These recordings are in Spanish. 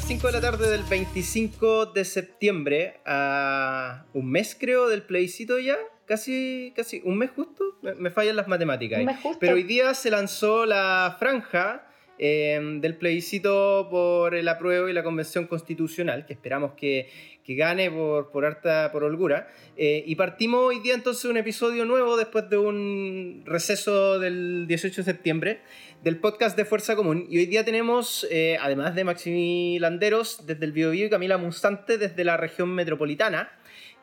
las 5 de la tarde del 25 de septiembre, a un mes creo del plebiscito ya, casi, casi un mes justo, me, fallan las matemáticas. Pero hoy día se lanzó la franja em, del plebiscito por el apruebo y la convención constitucional, que esperamos que, que gane por, por harta, por holgura. Eh, y partimos hoy día entonces un episodio nuevo después de un receso del 18 de septiembre del podcast de Fuerza Común. Y hoy día tenemos, eh, además de Maximi Landeros desde el Biobío y Camila Mustante desde la región metropolitana,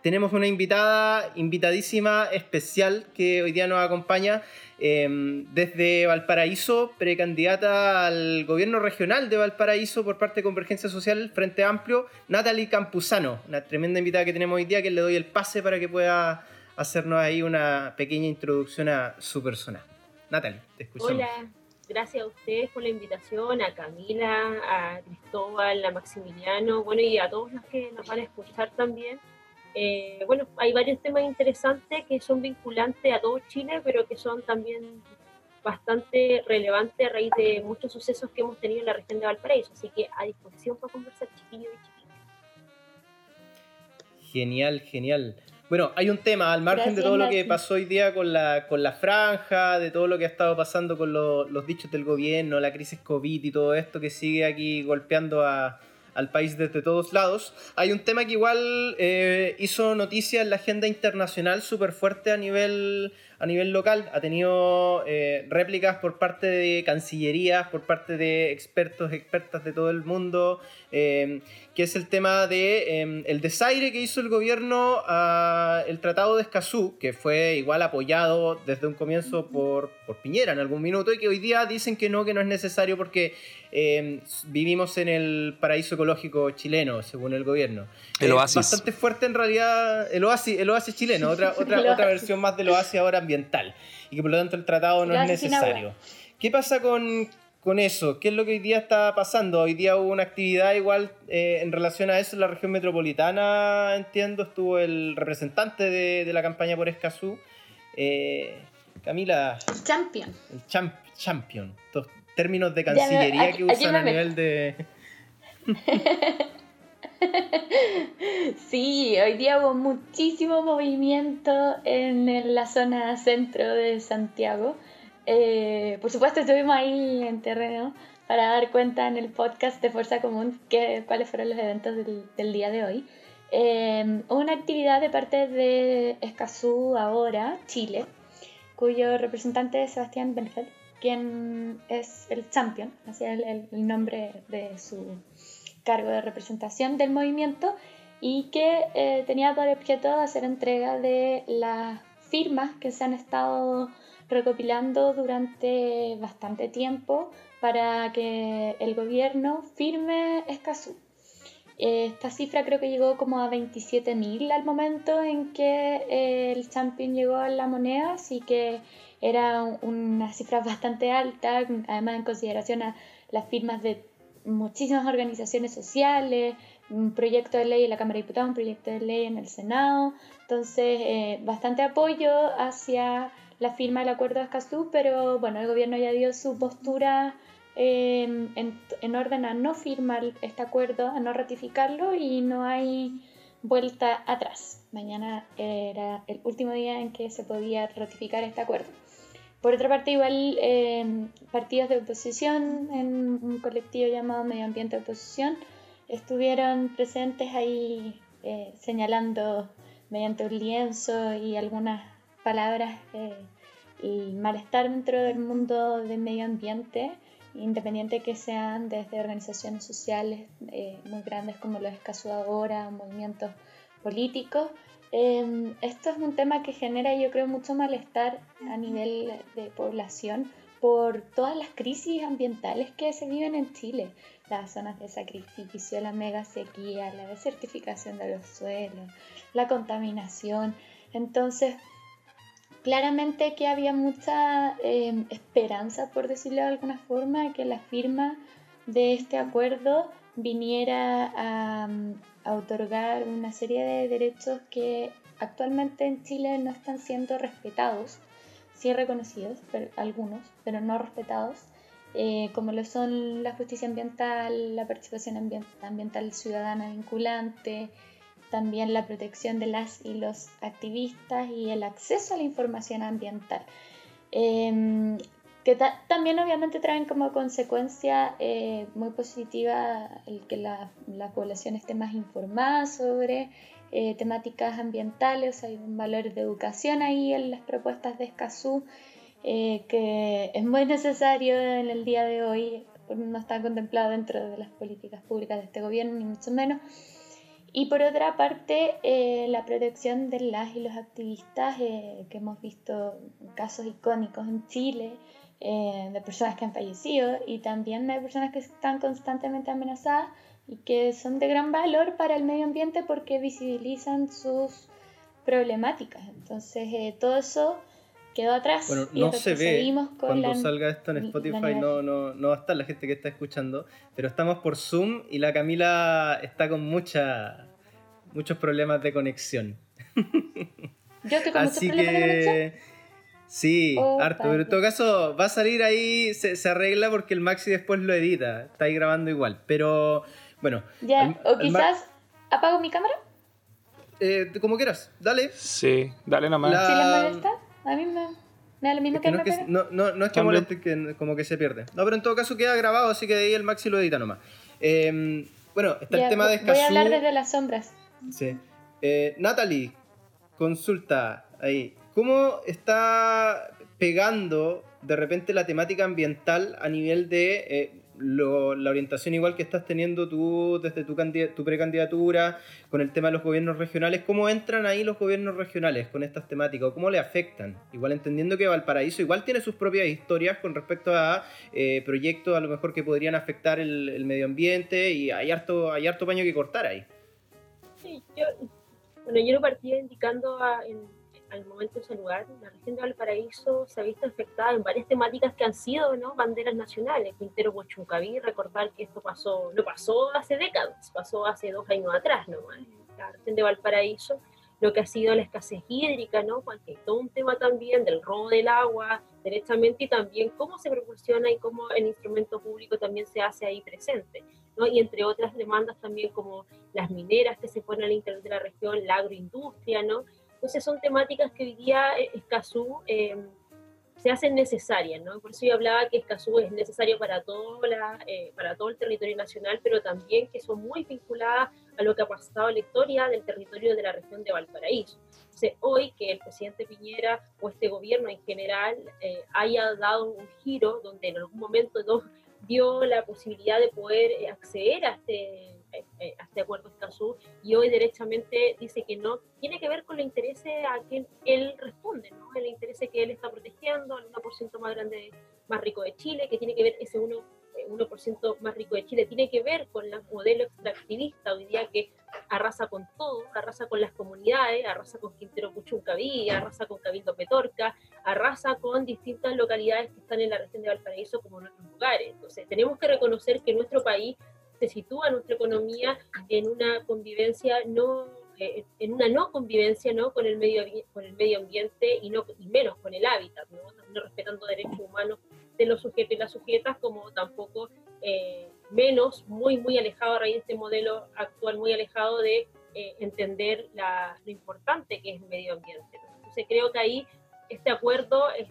tenemos una invitada, invitadísima especial que hoy día nos acompaña em, desde Valparaíso, precandidata al gobierno regional de Valparaíso por parte de Convergencia Social Frente Amplio, Natalie Campuzano, una tremenda invitada que tenemos hoy día que le doy el pase para que pueda hacernos ahí una pequeña introducción a su persona. Natalie, te escuchamos. Hola, gracias a ustedes por la invitación, a Camila, a Cristóbal, a Maximiliano, bueno, y a todos los que nos van a escuchar también. Eh, bueno, hay varios temas interesantes que son vinculantes a todo Chile, pero que son también bastante relevantes a raíz de muchos sucesos que hemos tenido en la región de Valparaíso. Así que a disposición para conversar, chiquillos y chiquillos. Genial, genial. Bueno, hay un tema, al margen de todo lo que pasó hoy día con la, con la franja, de todo lo que ha estado pasando con los dichos del gobierno, la crisis COVID y todo esto que sigue aquí golpeando al país desde todos lados. Hay un tema que igual eh, hizo noticia en la agenda internacional súper fuerte a nivel a nivel local. Ha tenido eh, réplicas por parte de cancillerías, por parte de expertos, expertas de todo el mundo, eh, que es el tema de em, el desaire que hizo el gobierno al Tratado de Escazú, que fue igual apoyado desde un comienzo por, por Piñera en algún minuto, y que hoy día dicen que no, que no es necesario porque em, vivimos en el paraíso ecológico chileno, según el gobierno. El oasis. bastante fuerte en realidad, el oasis, el oasis chileno, otra, otra, otra versión más del oasis ahora ambiental y que por lo tanto el tratado no es necesario. ¿Qué pasa con, con, eso? ¿Qué es lo que hoy día está pasando? Hoy día hubo una actividad igual eh, en relación a eso en la región metropolitana, entiendo, estuvo el representante de, de la campaña por Escazú. Eh, Camila. El champion. El champ, champion. Estos términos de cancillería que usan a nivel de... Sí, hoy día hubo muchísimo movimiento en la zona centro de Santiago. Eh, por supuesto, estuvimos ahí en terreno para dar cuenta en el podcast de Fuerza Común que, cuáles fueron los eventos del, día de hoy. Eh, una actividad de parte de Escazú ahora, Chile, cuyo representante es Sebastián Benfeld, quien es el champion, así es el nombre de su cargo de representación del movimiento y que eh, tenía por objeto hacer entrega de las firmas que se han estado recopilando durante bastante tiempo para que el gobierno firme Escazú. Esta cifra creo que llegó como a 27.000 al momento en que eh, el champion llegó a la moneda, así que era una cifra bastante alta, además en consideración a las firmas de muchísimas organizaciones sociales, un proyecto de ley en la Cámara de Diputados, un proyecto de ley en el Senado, entonces eh, bastante apoyo hacia la firma del acuerdo de Escazú, pero bueno, el gobierno ya dio su postura em, en, en, orden a no firmar este acuerdo, a no ratificarlo y no hay vuelta atrás. Mañana era el último día en que se podía ratificar este acuerdo. Por otra parte, igual em, partidos de oposición en un colectivo llamado Medio Ambiente Oposición estuvieron presentes ahí eh, señalando mediante un lienzo y algunas palabras eh, el malestar dentro del mundo del medio ambiente, independiente que sean desde organizaciones sociales eh, muy grandes como los Escaso movimientos políticos, Em, esto es un tema que genera, yo creo, mucho malestar a nivel de población por todas las crisis ambientales que se viven en Chile, las zonas de sacrificio, la mega sequía, la desertificación de los suelos, la contaminación. Entonces, claramente que había mucha em, esperanza, por decirlo de alguna forma, que la firma de este acuerdo viniera a, otorgar una serie de derechos que actualmente en Chile no están siendo respetados, sí reconocidos, pero, algunos, pero no respetados. eh, como lo son la justicia ambiental, la participación ambiental ciudadana vinculante, también la protección de las y los activistas y el acceso a la información ambiental. Em, que también obviamente traen como consecuencia eh, muy positiva el que la, población esté más informada sobre eh, temáticas ambientales, hay un valor de educación ahí en las propuestas de Escazú eh, que es muy necesario en el día de hoy, no está contemplado dentro de las políticas públicas de este gobierno, ni mucho menos. Y por otra parte, eh, la protección de las y los activistas, eh, que hemos visto casos icónicos en Chile, de personas que han fallecido y también de personas que están constantemente amenazadas y que son de gran valor para el medio ambiente porque visibilizan sus problemáticas. Entonces, todo eso quedó atrás. Bueno, no se ve cuando salga esto en Spotify, no, no, no va a estar la gente que está escuchando, pero estamos por Zoom y la Camila está con mucha, muchos problemas de conexión. Yo estoy con muchos problemas de conexión. Sí, oh, harto, pero en todo caso va a salir ahí, se, arregla porque el Maxi después lo edita, está ahí grabando igual, pero bueno. Ya, o quizás apago mi cámara. Eh, como quieras, dale. Sí, dale nomás. La... le molesta? A mí me, da lo mismo que, no, es que no, no, no, es que moleste, que como que se pierde. No, pero en todo caso queda grabado, así que de ahí el Maxi lo edita nomás. Em, bueno, está el tema de Escazú. Voy a hablar desde las sombras. Sí. Eh, Natalie, consulta ahí. ¿Cómo está pegando de repente la temática ambiental a nivel de eh, la orientación igual que estás teniendo tú desde tu, tu precandidatura con el tema de los gobiernos regionales, ¿cómo entran ahí los gobiernos regionales con estas temáticas cómo le afectan? Igual entendiendo que Valparaíso igual tiene sus propias historias con respecto a eh, proyectos a lo mejor que podrían afectar el, medio ambiente y hay harto, hay harto paño que cortar ahí. Sí, yo, bueno, yo lo partía indicando a, al momento de ese lugar, la región de Valparaíso se ha visto afectada en varias temáticas que han sido ¿no? banderas nacionales. Quintero Huachuncaví, recordar que esto pasó, no pasó hace décadas, pasó hace dos años atrás, ¿no? la región de Valparaíso, lo que ha sido la escasez hídrica, ¿no? Porque todo un tema también del robo del agua, directamente, y también cómo se propulsiona y cómo el instrumento público también se hace ahí presente. ¿no? Y entre otras demandas también como las mineras que se ponen al interior de la región, la agroindustria, ¿no? Entonces son temáticas que hoy día eh, Escazú eh, se hacen necesarias, ¿no? Por eso yo hablaba que Escazú es necesario para todo, la, eh, para todo el territorio nacional, pero también que son muy vinculadas a lo que ha pasado en la historia del territorio de la región de Valparaíso. Entonces, hoy que el presidente Piñera o este gobierno en general haya dado un giro donde en algún momento dio la posibilidad de poder acceder a este eh, eh, a este acuerdo Escazú y hoy derechamente dice que no, tiene que ver con los intereses a quien él responde, ¿no? el interés que él está protegiendo, el 1% más grande, más rico de Chile, que tiene que ver ese 1%, 1% eh, más rico de Chile, tiene que ver con el modelo extractivista hoy día que arrasa con todo, arrasa con las comunidades, arrasa con Quintero Puchuncaví, arrasa con Cabildo Petorca, arrasa con distintas localidades que están en la región de Valparaíso como en otros lugares. Entonces, tenemos que reconocer que nuestro país se sitúa nuestra economía en una convivencia no eh, en una no convivencia ¿no? con el medio con el medio ambiente y no y menos con el hábitat no, respetando derechos humanos de los sujetos y las sujetas como tampoco eh, menos muy muy alejado a raíz de este modelo actual muy alejado de eh, entender la, lo importante que es el medio ambiente entonces creo que ahí este acuerdo es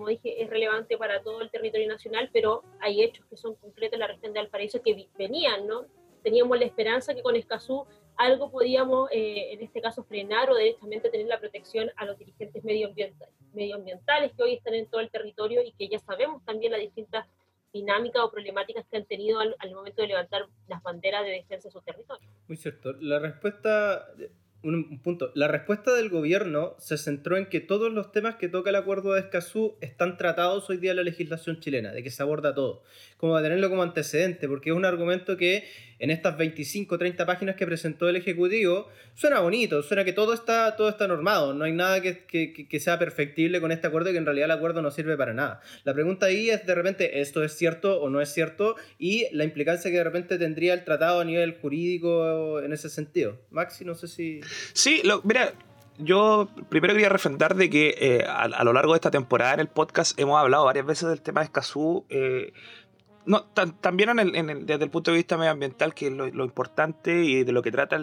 como dije, es relevante para todo el territorio nacional, pero hay hechos que son concretos en la región de Valparaíso que venían, ¿no? Teníamos la esperanza que con Escazú algo podíamos, eh, en este caso, frenar o directamente tener la protección a los dirigentes medioambientales, que hoy están en todo el territorio y que ya sabemos también las distintas dinámicas o problemáticas que han tenido al, al momento de levantar las banderas de defensa de su territorio. Muy cierto. La respuesta un, punto. La respuesta del gobierno se centró en que todos los temas que toca el acuerdo de Escazú están tratados hoy día en la legislación chilena, de que se aborda todo. Como a tenerlo como antecedente, porque es un argumento que en estas 25 o 30 páginas que presentó el Ejecutivo suena bonito, suena que todo está, todo está normado, no hay nada que, que, sea perfectible con este acuerdo y que en realidad el acuerdo no sirve para nada. La pregunta ahí es de repente, ¿esto es cierto o no es cierto? Y la implicancia que de repente tendría el tratado a nivel jurídico en ese sentido. Maxi, no sé si... Sí, lo, mira, yo primero quería refrendar de que eh, a, lo largo de esta temporada en el podcast hemos hablado varias veces del tema de Escazú, eh, no, también desde el punto de vista medioambiental, que es lo, importante y de lo que trata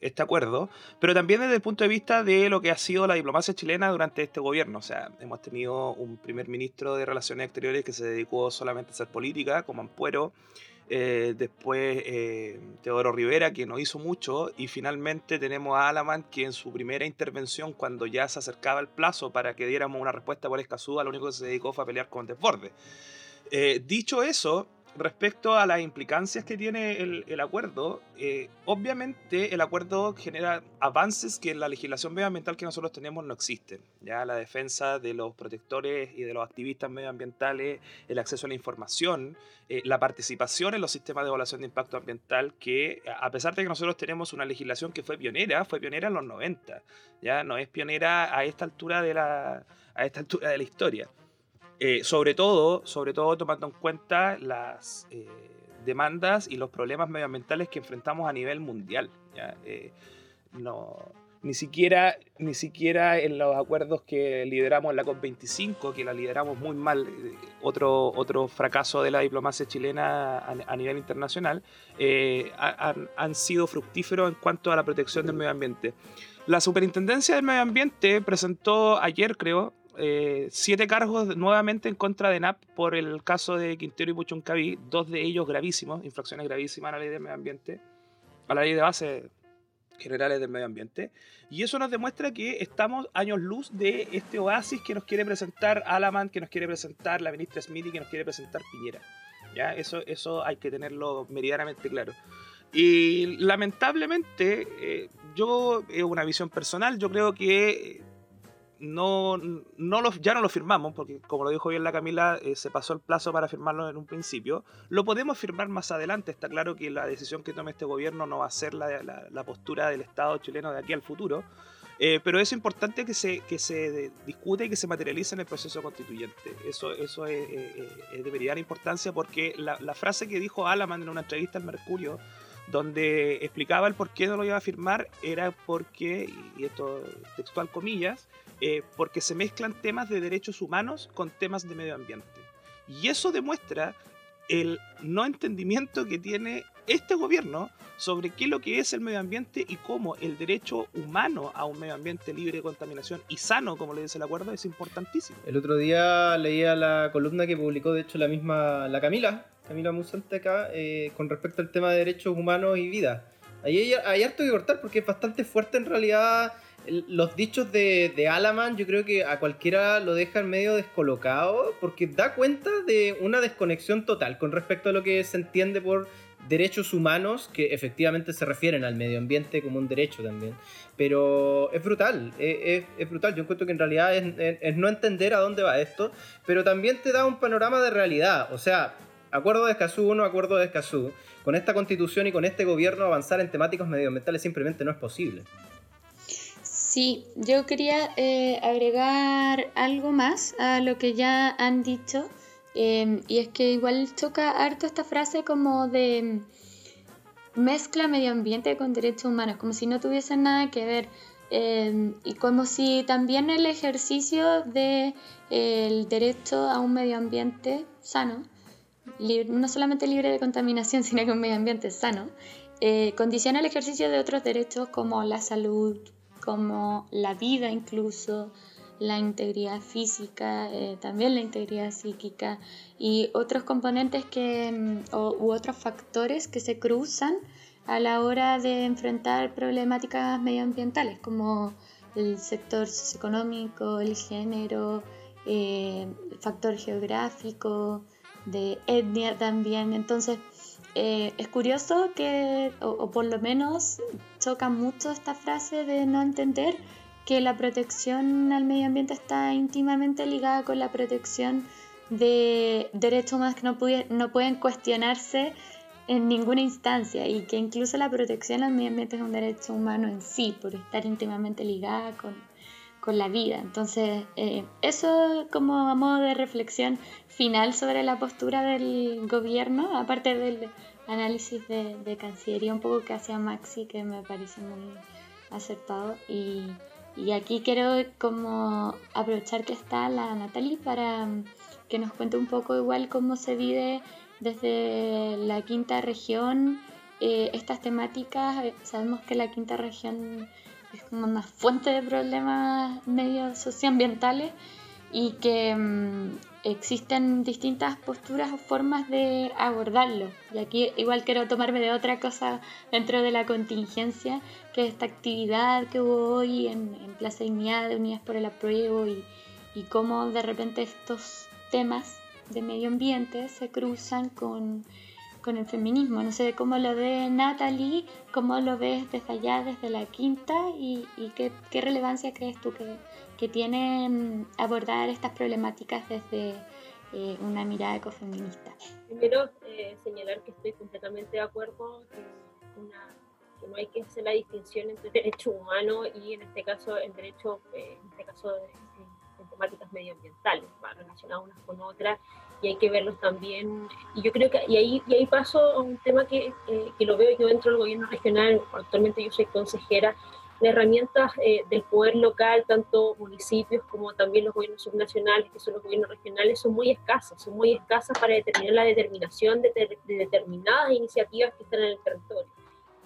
este acuerdo, pero también desde el punto de vista de lo que ha sido la diplomacia chilena durante este gobierno. O sea, hemos tenido un primer ministro de Relaciones Exteriores que se dedicó solamente a hacer política, como Ampuero, eh, después eh, Teodoro Rivera, que no hizo mucho, y finalmente tenemos a Alaman, que en su primera intervención, cuando ya se acercaba el plazo para que diéramos una respuesta por Escazú, lo único que se dedicó fue a pelear con Desborde. Eh, dicho eso, respecto a las implicancias que tiene el, acuerdo, eh, obviamente el acuerdo genera avances que en la legislación medioambiental que nosotros tenemos no existen. Ya la defensa de los protectores y de los activistas medioambientales, el acceso a la información, eh, la participación en los sistemas de evaluación de impacto ambiental, que a pesar de que nosotros tenemos una legislación que fue pionera, fue pionera en los 90, ya no es pionera a esta altura de la, a esta altura de la historia. Eh, sobre todo, sobre todo tomando en cuenta las eh, demandas y los problemas medioambientales que enfrentamos a nivel mundial. Eh, no, ni, siquiera, ni siquiera en los acuerdos que lideramos en la COP25, que la lideramos muy mal, otro, otro fracaso de la diplomacia chilena a, nivel internacional, han, han sido fructíferos en cuanto a la protección del medio ambiente. La Superintendencia del Medio Ambiente presentó ayer, creo, eh, siete cargos nuevamente en contra de NAP por el caso de Quintero y Puchuncaví, dos de ellos gravísimos, infracciones gravísimas a la ley del medio ambiente, a la ley de base generales del medio ambiente. Y eso nos demuestra que estamos años luz de este oasis que nos quiere presentar Alaman, que nos quiere presentar la ministra Smith y que nos quiere presentar Piñera. ¿Ya? Eso, eso hay que tenerlo meridianamente claro. Y lamentablemente, eh, yo, es una visión personal, yo creo que no, no ya no lo firmamos, porque como lo dijo bien la Camila, eh, se pasó el plazo para firmarlo en un principio. Lo podemos firmar más adelante, está claro que la decisión que tome este gobierno no va a ser la, la, postura del Estado chileno de aquí al futuro, eh, pero es importante que se, que se discute y que se materialice en el proceso constituyente. Eso, eso es, de verdad importancia porque la, la frase que dijo Alaman en una entrevista al Mercurio, donde explicaba el por qué no lo iba a firmar, era porque, y esto textual comillas, eh, porque se mezclan temas de derechos humanos con temas de medio ambiente. Y eso demuestra el no entendimiento que tiene este gobierno sobre qué es lo que es el medio ambiente y cómo el derecho humano a un medio ambiente libre de contaminación y sano, como le dice el acuerdo, es importantísimo. El otro día leía la columna que publicó, de hecho, la misma, la Camila, Camila Musante acá, eh, con respecto al tema de derechos humanos y vida. Ahí hay, hay harto que cortar porque es bastante fuerte en realidad los dichos de, de, Alaman yo creo que a cualquiera lo dejan medio descolocado porque da cuenta de una desconexión total con respecto a lo que se entiende por derechos humanos que efectivamente se refieren al medio ambiente como un derecho también. Pero es brutal, es, brutal. Yo encuentro que en realidad es, es, no entender a dónde va esto, pero también te da un panorama de realidad. O sea, acuerdo de Escazú, no acuerdo de Escazú. Con esta constitución y con este gobierno avanzar en temáticas medioambientales simplemente no es posible. Sí, yo quería eh, agregar algo más a lo que ya han dicho. Em, y es que igual choca harto esta frase como de mezcla medio ambiente con derechos humanos, como si no tuviesen nada que ver. Em, y como si también el ejercicio del de, derecho a un medio ambiente sano, no solamente libre de contaminación, sino que un medio ambiente sano, eh, condiciona el ejercicio de otros derechos como la salud, como la vida incluso, la integridad física, eh, también la integridad psíquica y otros componentes que, mm, u otros factores que se cruzan a la hora de enfrentar problemáticas medioambientales como el sector socioeconómico, el género, eh, el factor geográfico, de etnia también. Entonces, eh, es curioso que, o, por lo menos choca mucho esta frase de no entender que la protección al medio ambiente está íntimamente ligada con la protección de derechos humanos que no, no pueden cuestionarse en ninguna instancia y que incluso la protección al medio ambiente es un derecho humano en sí, por estar íntimamente ligada con, con la vida. Entonces, eh, eso como a modo de reflexión final sobre la postura del gobierno, aparte del análisis de, de Cancillería un poco que hacía Maxi, que me parece muy acertado. Y, y aquí quiero como aprovechar que está la Natalie para que nos cuente un poco igual cómo se vive desde la quinta región eh, estas temáticas. Sabemos que la quinta región es una fuente de problemas medio socioambientales y que mm, existen distintas posturas o formas de abordarlo. Y aquí igual quiero tomarme de otra cosa dentro de la contingencia, que es esta actividad que hubo hoy en, Plaza Dignidad de Unidas por el Apruebo y, y cómo de repente estos temas de medio ambiente se cruzan con, con el feminismo. No sé cómo lo ve Natalie, cómo lo ves desde allá, desde la quinta y, y qué, qué relevancia crees tú que que tienen abordar estas problemáticas desde eh, una mirada ecofeminista. Primero, eh, señalar que estoy completamente de acuerdo que, una, que, no hay que hacer la distinción entre derecho humano y en este caso el derecho, eh, en este caso de, temáticas medioambientales, relacionadas unas con otras y hay que verlos también. Y yo creo que, y ahí, y ahí paso a un tema que, que lo veo yo dentro del gobierno regional, actualmente yo soy consejera las herramientas eh, del poder local, tanto municipios como también los gobiernos subnacionales, que son los gobiernos regionales, son muy escasas, son muy escasas para determinar la determinación de, determinadas iniciativas que están en el territorio.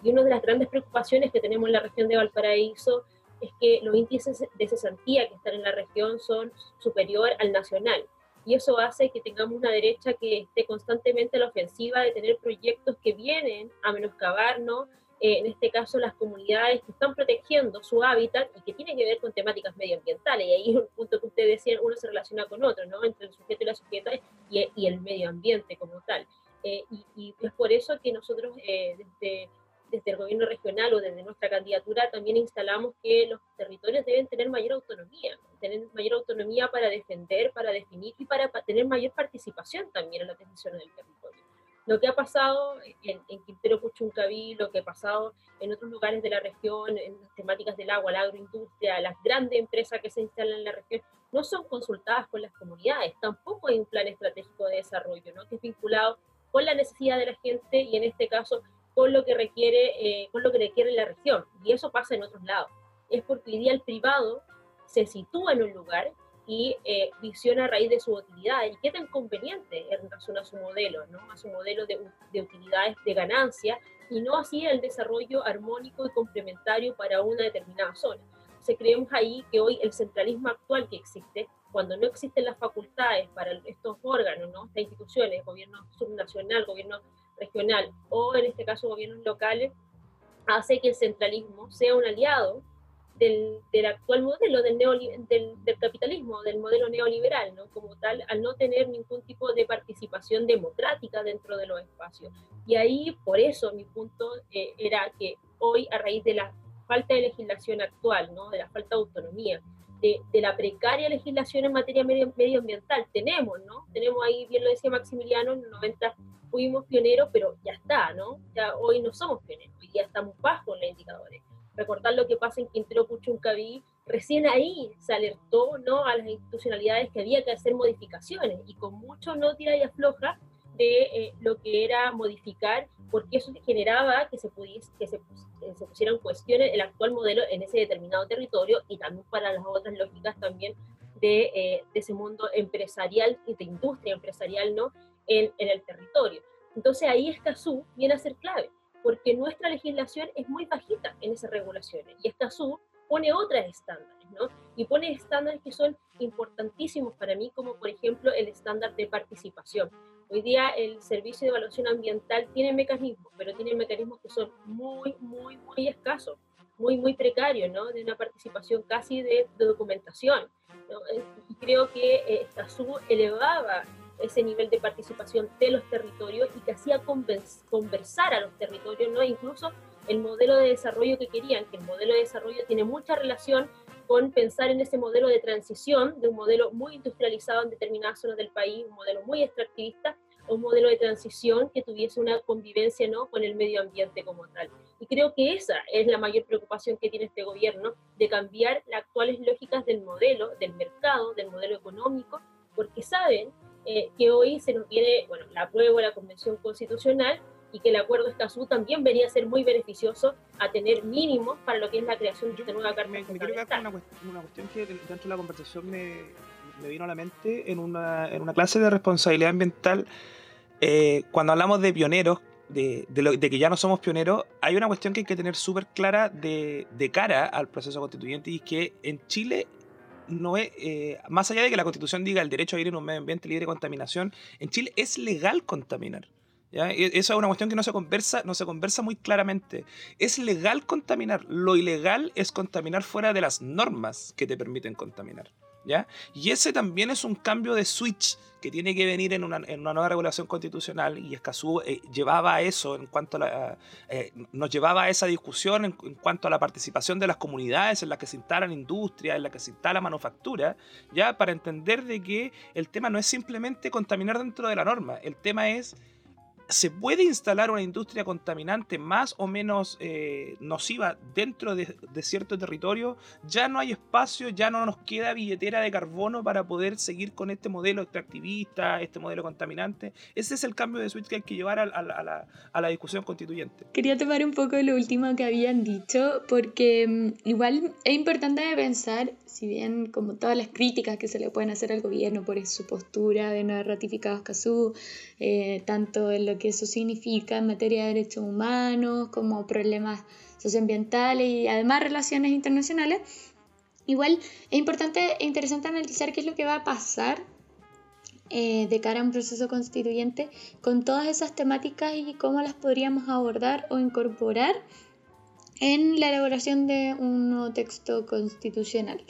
Y una de las grandes preocupaciones que tenemos en la región de Valparaíso es que los índices de cesantía que están en la región son superior al nacional. Y eso hace que tengamos una derecha que esté constantemente a la ofensiva de tener proyectos que vienen a menoscabarnos, eh, en este caso las comunidades que están protegiendo su hábitat y que tiene que ver con temáticas medioambientales. Y ahí es un punto que usted decía, uno se relaciona con otro, ¿no? Entre el sujeto y la sujeta y, y el medio ambiente como tal. Eh, y, es por eso que nosotros eh, desde, desde el gobierno regional o desde nuestra candidatura también instalamos que los territorios deben tener mayor autonomía, tener mayor autonomía para defender, para definir y para tener mayor participación también en las decisiones del territorio lo que ha pasado en, en Quintero Puchuncaví, lo que ha pasado en otros lugares de la región, en las temáticas del agua, la agroindustria, las grandes empresas que se instalan en la región, no son consultadas con las comunidades, tampoco hay un plan estratégico de desarrollo, ¿no? que es vinculado con la necesidad de la gente y en este caso con lo que requiere, eh, con lo que requiere la región. Y eso pasa en otros lados. Es porque hoy día el privado se sitúa en un lugar y eh, visiona a raíz de su utilidad y qué tan conveniente en razón a su modelo, ¿no? a su modelo de, de utilidades de ganancia y no así el desarrollo armónico y complementario para una determinada zona. Entonces creemos ahí que hoy el centralismo actual que existe, cuando no existen las facultades para estos órganos, ¿no? estas instituciones, gobierno subnacional, gobierno regional o en este caso gobiernos locales, hace que el centralismo sea un aliado del, actual modelo del, del, capitalismo, del modelo neoliberal, ¿no? como tal, al no tener ningún tipo de participación democrática dentro de los espacios. Y ahí, por eso, mi punto eh, era que hoy, a raíz de la falta de legislación actual, ¿no? de la falta de autonomía, de, de, la precaria legislación en materia medio, medioambiental. Tenemos, ¿no? Tenemos ahí, bien lo decía Maximiliano, en los 90 fuimos pioneros, pero ya está, ¿no? Ya hoy no somos pioneros, hoy ya estamos bajos en los indicadores recordar lo que pasa en Quintero Puchuncaví, recién ahí se alertó ¿no? a las institucionalidades que había que hacer modificaciones y con mucho no tira y afloja de eh, lo que era modificar, porque eso generaba que se, pudiese, que se, eh, se el actual modelo en ese determinado territorio y también para las otras lógicas también de, eh, de ese mundo empresarial y de industria empresarial ¿no? en, en el territorio. Entonces ahí Escazú viene a ser clave porque nuestra legislación es muy bajita en esas regulaciones y sub pone otras estándares, ¿no? Y pone estándares que son importantísimos para mí, como por ejemplo el estándar de participación. Hoy día el Servicio de Evaluación Ambiental tiene mecanismos, pero tiene mecanismos que son muy, muy, muy escasos, muy, muy precarios, ¿no? De una participación casi de, documentación. Y creo que esta sub elevaba ese nivel de participación de los territorios y que hacía conversar a los territorios, ¿no? incluso el modelo de desarrollo que querían, que el modelo de desarrollo tiene mucha relación con pensar en ese modelo de transición, de un modelo muy industrializado en determinadas zonas del país, un modelo muy extractivista, o un modelo de transición que tuviese una convivencia ¿no? con el medio ambiente como tal. Y creo que esa es la mayor preocupación que tiene este gobierno, de cambiar las actuales lógicas del modelo, del mercado, del modelo económico, porque saben eh, que hoy se nos viene, bueno, la apruebo de la Convención Constitucional y que el acuerdo Escazú también venía a ser muy beneficioso a tener mínimos para lo que es la creación de esta nueva carta me, me quiero quedar con una, cuestión que dentro de la conversación me, me vino a la mente en una, en una clase de responsabilidad ambiental, eh, cuando hablamos de pioneros, de, de, que ya no somos pioneros, hay una cuestión que hay que tener súper clara de, de, cara al proceso constituyente y es que en Chile no es, eh, más allá de que la constitución diga el derecho a vivir en un medio ambiente libre de contaminación, en Chile es legal contaminar. ¿Ya? Eso es una cuestión que no se, conversa, no se conversa muy claramente. Es legal contaminar. Lo ilegal es contaminar fuera de las normas que te permiten contaminar. ¿ya? Y ese también es un cambio de switch que tiene que venir en una, en una nueva regulación constitucional y Escazú eh, llevaba eso en cuanto a la, eh, nos llevaba a esa discusión en, cuanto a la participación de las comunidades en las que se instalan industrias, en las que se instala manufactura, ya para entender de que el tema no es simplemente contaminar dentro de la norma, el tema es se puede instalar una industria contaminante más o menos eh, nociva dentro de, cierto territorio, ya no hay espacio, ya no nos queda billetera de carbono para poder seguir con este modelo extractivista, este modelo contaminante. Ese es el cambio de switch que hay que llevar a, la, a la, discusión constituyente. Quería tomar un poco lo último que habían dicho, porque mm, igual es importante pensar, si bien como todas las críticas que se le pueden hacer al gobierno por su postura de no haber ratificado Escazú, eh, tanto en lo que eso significa en materia de derechos humanos, como problemas socioambientales y además relaciones internacionales, igual es importante e interesante analizar qué es lo que va a pasar eh, de cara a un proceso constituyente con todas esas temáticas y cómo las podríamos abordar o incorporar en la elaboración de un nuevo texto constitucional.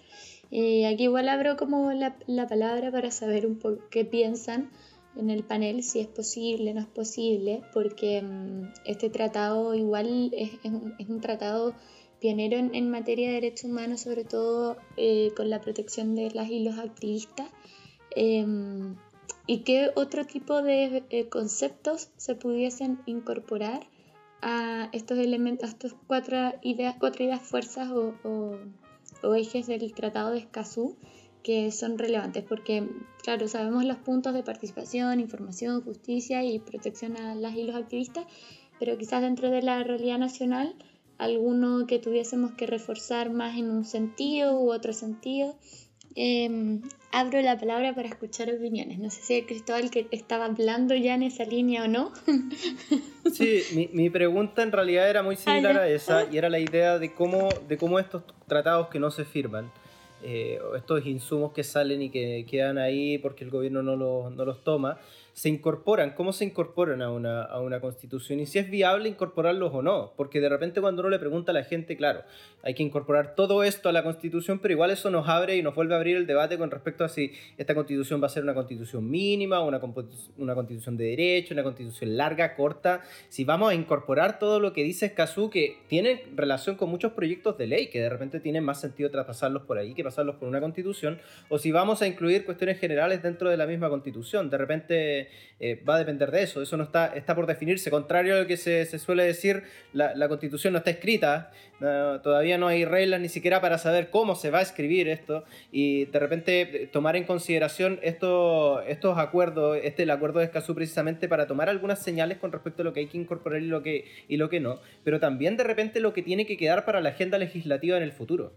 Y aquí igual abro como la, la palabra para saber un poco qué piensan en el panel si es posible, no es posible, porque mm, este tratado igual es, un, tratado pionero en, materia de derechos humanos, sobre todo eh, con la protección de las y los activistas. Em, ¿Y qué otro tipo de eh, conceptos se pudiesen incorporar a estos elementos, a estas cuatro ideas, cuatro ideas fuerzas o, o ejes del Tratado de Escazú? Que son relevantes porque, claro, sabemos los puntos de participación, información, justicia y protección a las y los activistas, pero quizás dentro de la realidad nacional alguno que tuviésemos que reforzar más en un sentido u otro sentido. Em, abro la palabra para escuchar opiniones. No sé si Cristóbal que estaba hablando ya en esa línea o no. Sí, mi, mi pregunta en realidad era muy similar ah, a esa y era la idea de cómo, de cómo estos tratados que no se firman eh, estos insumos que salen y que quedan ahí porque el gobierno no, no los toma, se incorporan, cómo se incorporan a una, a una constitución y si es viable incorporarlos o no, porque de repente cuando uno le pregunta a la gente, claro, hay que incorporar todo esto a la constitución, pero igual eso nos abre y nos vuelve a abrir el debate con respecto a si esta constitución va a ser una constitución mínima, una, una constitución de derecho, una constitución larga, corta, si vamos a incorporar todo lo que dice Escazú, que tiene relación con muchos proyectos de ley, que de repente tienen más sentido traspasarlos por ahí que pasarlos por una constitución, o si vamos a incluir cuestiones generales dentro de la misma constitución, de repente eh, va a depender de eso. Eso no está, está por definirse. Contrario a lo que se, suele decir, la, constitución no está escrita. todavía no hay reglas ni siquiera para saber cómo se va a escribir esto. Y de repente eh, tomar en consideración esto, estos acuerdos, este el acuerdo de Escazú precisamente para tomar algunas señales con respecto a lo que hay que incorporar y lo que, y lo que no. Pero también de repente lo que tiene que quedar para la agenda legislativa en el futuro.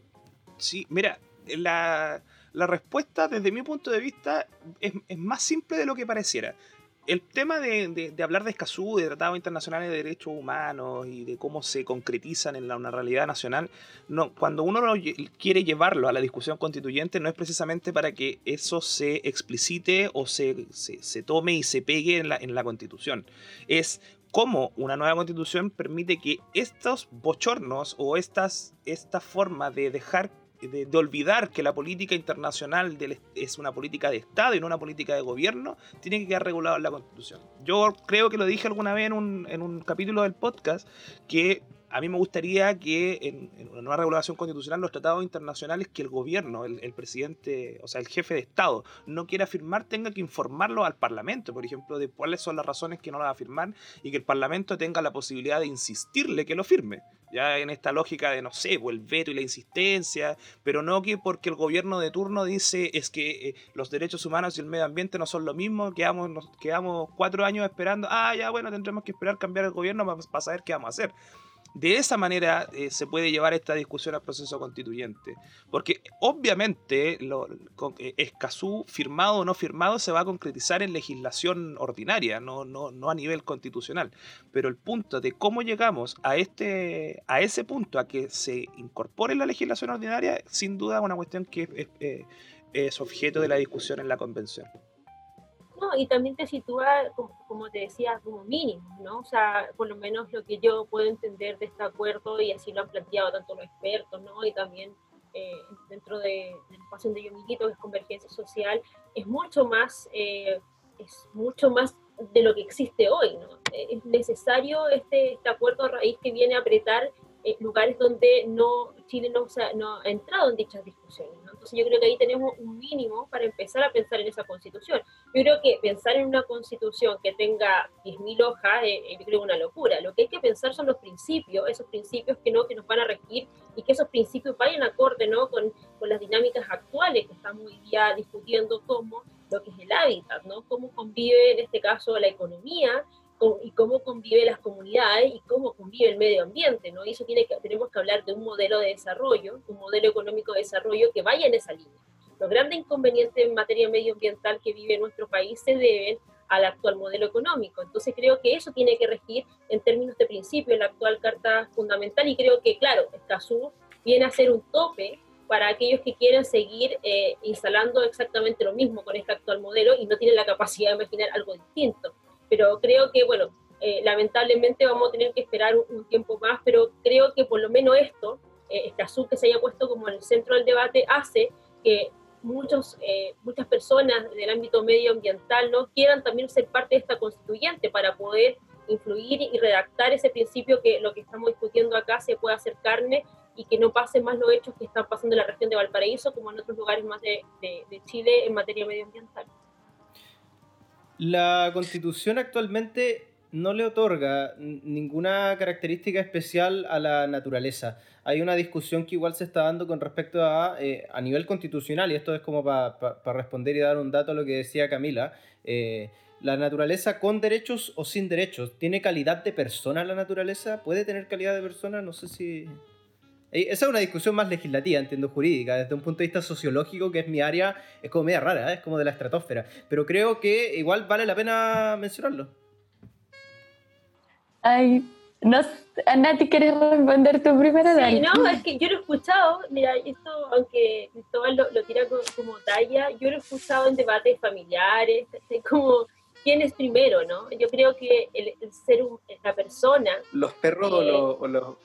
Sí, mira, la la respuesta, desde mi punto de vista, es, más simple de lo que pareciera. El tema de, hablar de Escazú, de tratados internacionales de derechos humanos y de cómo se concretizan en la, una realidad nacional, no, cuando uno quiere llevarlo a la discusión constituyente, no es precisamente para que eso se explicite o se, se, tome y se pegue en la, en la constitución. Es cómo una nueva constitución permite que estos bochornos o estas, esta forma de dejar de, olvidar que la política internacional es una política de Estado y no una política de gobierno, tiene que quedar regulado en la Constitución. Yo creo que lo dije alguna vez en un, en un capítulo del podcast, que a mí me gustaría que en, una nueva regulación constitucional los tratados internacionales que el gobierno, el, presidente, o sea, el jefe de Estado no quiera firmar, tenga que informarlo al Parlamento, por ejemplo, de cuáles son las razones que no la va a firmar y que el Parlamento tenga la posibilidad de insistirle que lo firme. Ya en esta lógica de, no sé, pues, el veto y la insistencia, pero no que porque el gobierno de turno dice es que eh, los derechos humanos y el medio ambiente no son lo mismo, quedamos, nos quedamos cuatro años esperando, ah, ya bueno, tendremos que esperar cambiar el gobierno para, saber qué vamos a hacer de esa manera eh, se puede llevar esta discusión al proceso constituyente. Porque obviamente lo, eh, Escazú, firmado o no firmado, se va a concretizar en legislación ordinaria, no, no, no a nivel constitucional. Pero el punto de cómo llegamos a, este, a ese punto, a que se incorpore la legislación ordinaria, sin duda es una cuestión que es, es objeto de la discusión en la convención y también te sitúa, como, te decía, como mínimo, ¿no? O sea, por lo menos lo que yo puedo entender de este acuerdo, y así lo han planteado tanto los expertos, ¿no? Y también eh, dentro de, del espacio donde yo milito, que es convergencia social, es mucho más, eh, es mucho más de lo que existe hoy, ¿no? Es necesario este, este acuerdo a raíz que viene a apretar eh, lugares donde no, Chile no, no, ha entrado en dichas discusiones. Entonces yo creo que ahí tenemos un mínimo para empezar a pensar en esa constitución. Yo creo que pensar en una constitución que tenga 10.000 hojas, eh, eh, es una locura. Lo que hay que pensar son los principios, esos principios que, no, que nos van a regir y que esos principios vayan acorde ¿no? con, con las dinámicas actuales que estamos hoy día discutiendo como lo que es el hábitat, ¿no? cómo convive en este caso la economía y cómo convive las comunidades y cómo convive el medio ambiente, ¿no? Y eso tiene que, tenemos que hablar de un modelo de desarrollo, un modelo económico de desarrollo que vaya en esa línea. Los grandes inconvenientes en materia medioambiental que vive nuestro país se deben al actual modelo económico. Entonces creo que eso tiene que regir en términos de principio en la actual Carta Fundamental y creo que, claro, Escazú viene a ser un tope para aquellos que quieren seguir eh, instalando exactamente lo mismo con este actual modelo y no tienen la capacidad de imaginar algo distinto pero creo que, bueno, eh, lamentablemente vamos a tener que esperar un, tiempo más, pero creo que por lo menos esto, eh, este asunto que se haya puesto como en el centro del debate, hace que muchos, eh, muchas personas del ámbito medioambiental no quieran también ser parte de esta constituyente para poder influir y redactar ese principio que lo que estamos discutiendo acá se pueda hacer carne y que no pasen más los hechos que están pasando en la región de Valparaíso como en otros lugares más de Chile en materia medioambiental. La constitución actualmente no le otorga ninguna característica especial a la naturaleza. Hay una discusión que igual se está dando con respecto a, eh, a nivel constitucional, y esto es como para responder y dar un dato a lo que decía Camila. Eh, la naturaleza con derechos o sin derechos, ¿tiene calidad de persona la naturaleza? ¿Puede tener calidad de persona? No sé si... Esa es una discusión más legislativa, entiendo, jurídica. Desde un punto de vista sociológico, que es mi área, es como media rara, ¿eh? es como de la estratosfera. Pero creo que igual vale la pena mencionarlo. Ay, no, Nati, ¿quieres responder tú primero? Sí, no, es que yo lo he escuchado, mira, esto, aunque Cristóbal lo, tira como, talla, yo lo he escuchado en debates familiares, como quién es primero, ¿no? Yo creo que el, ser, la persona... ¿Los perros o eh, los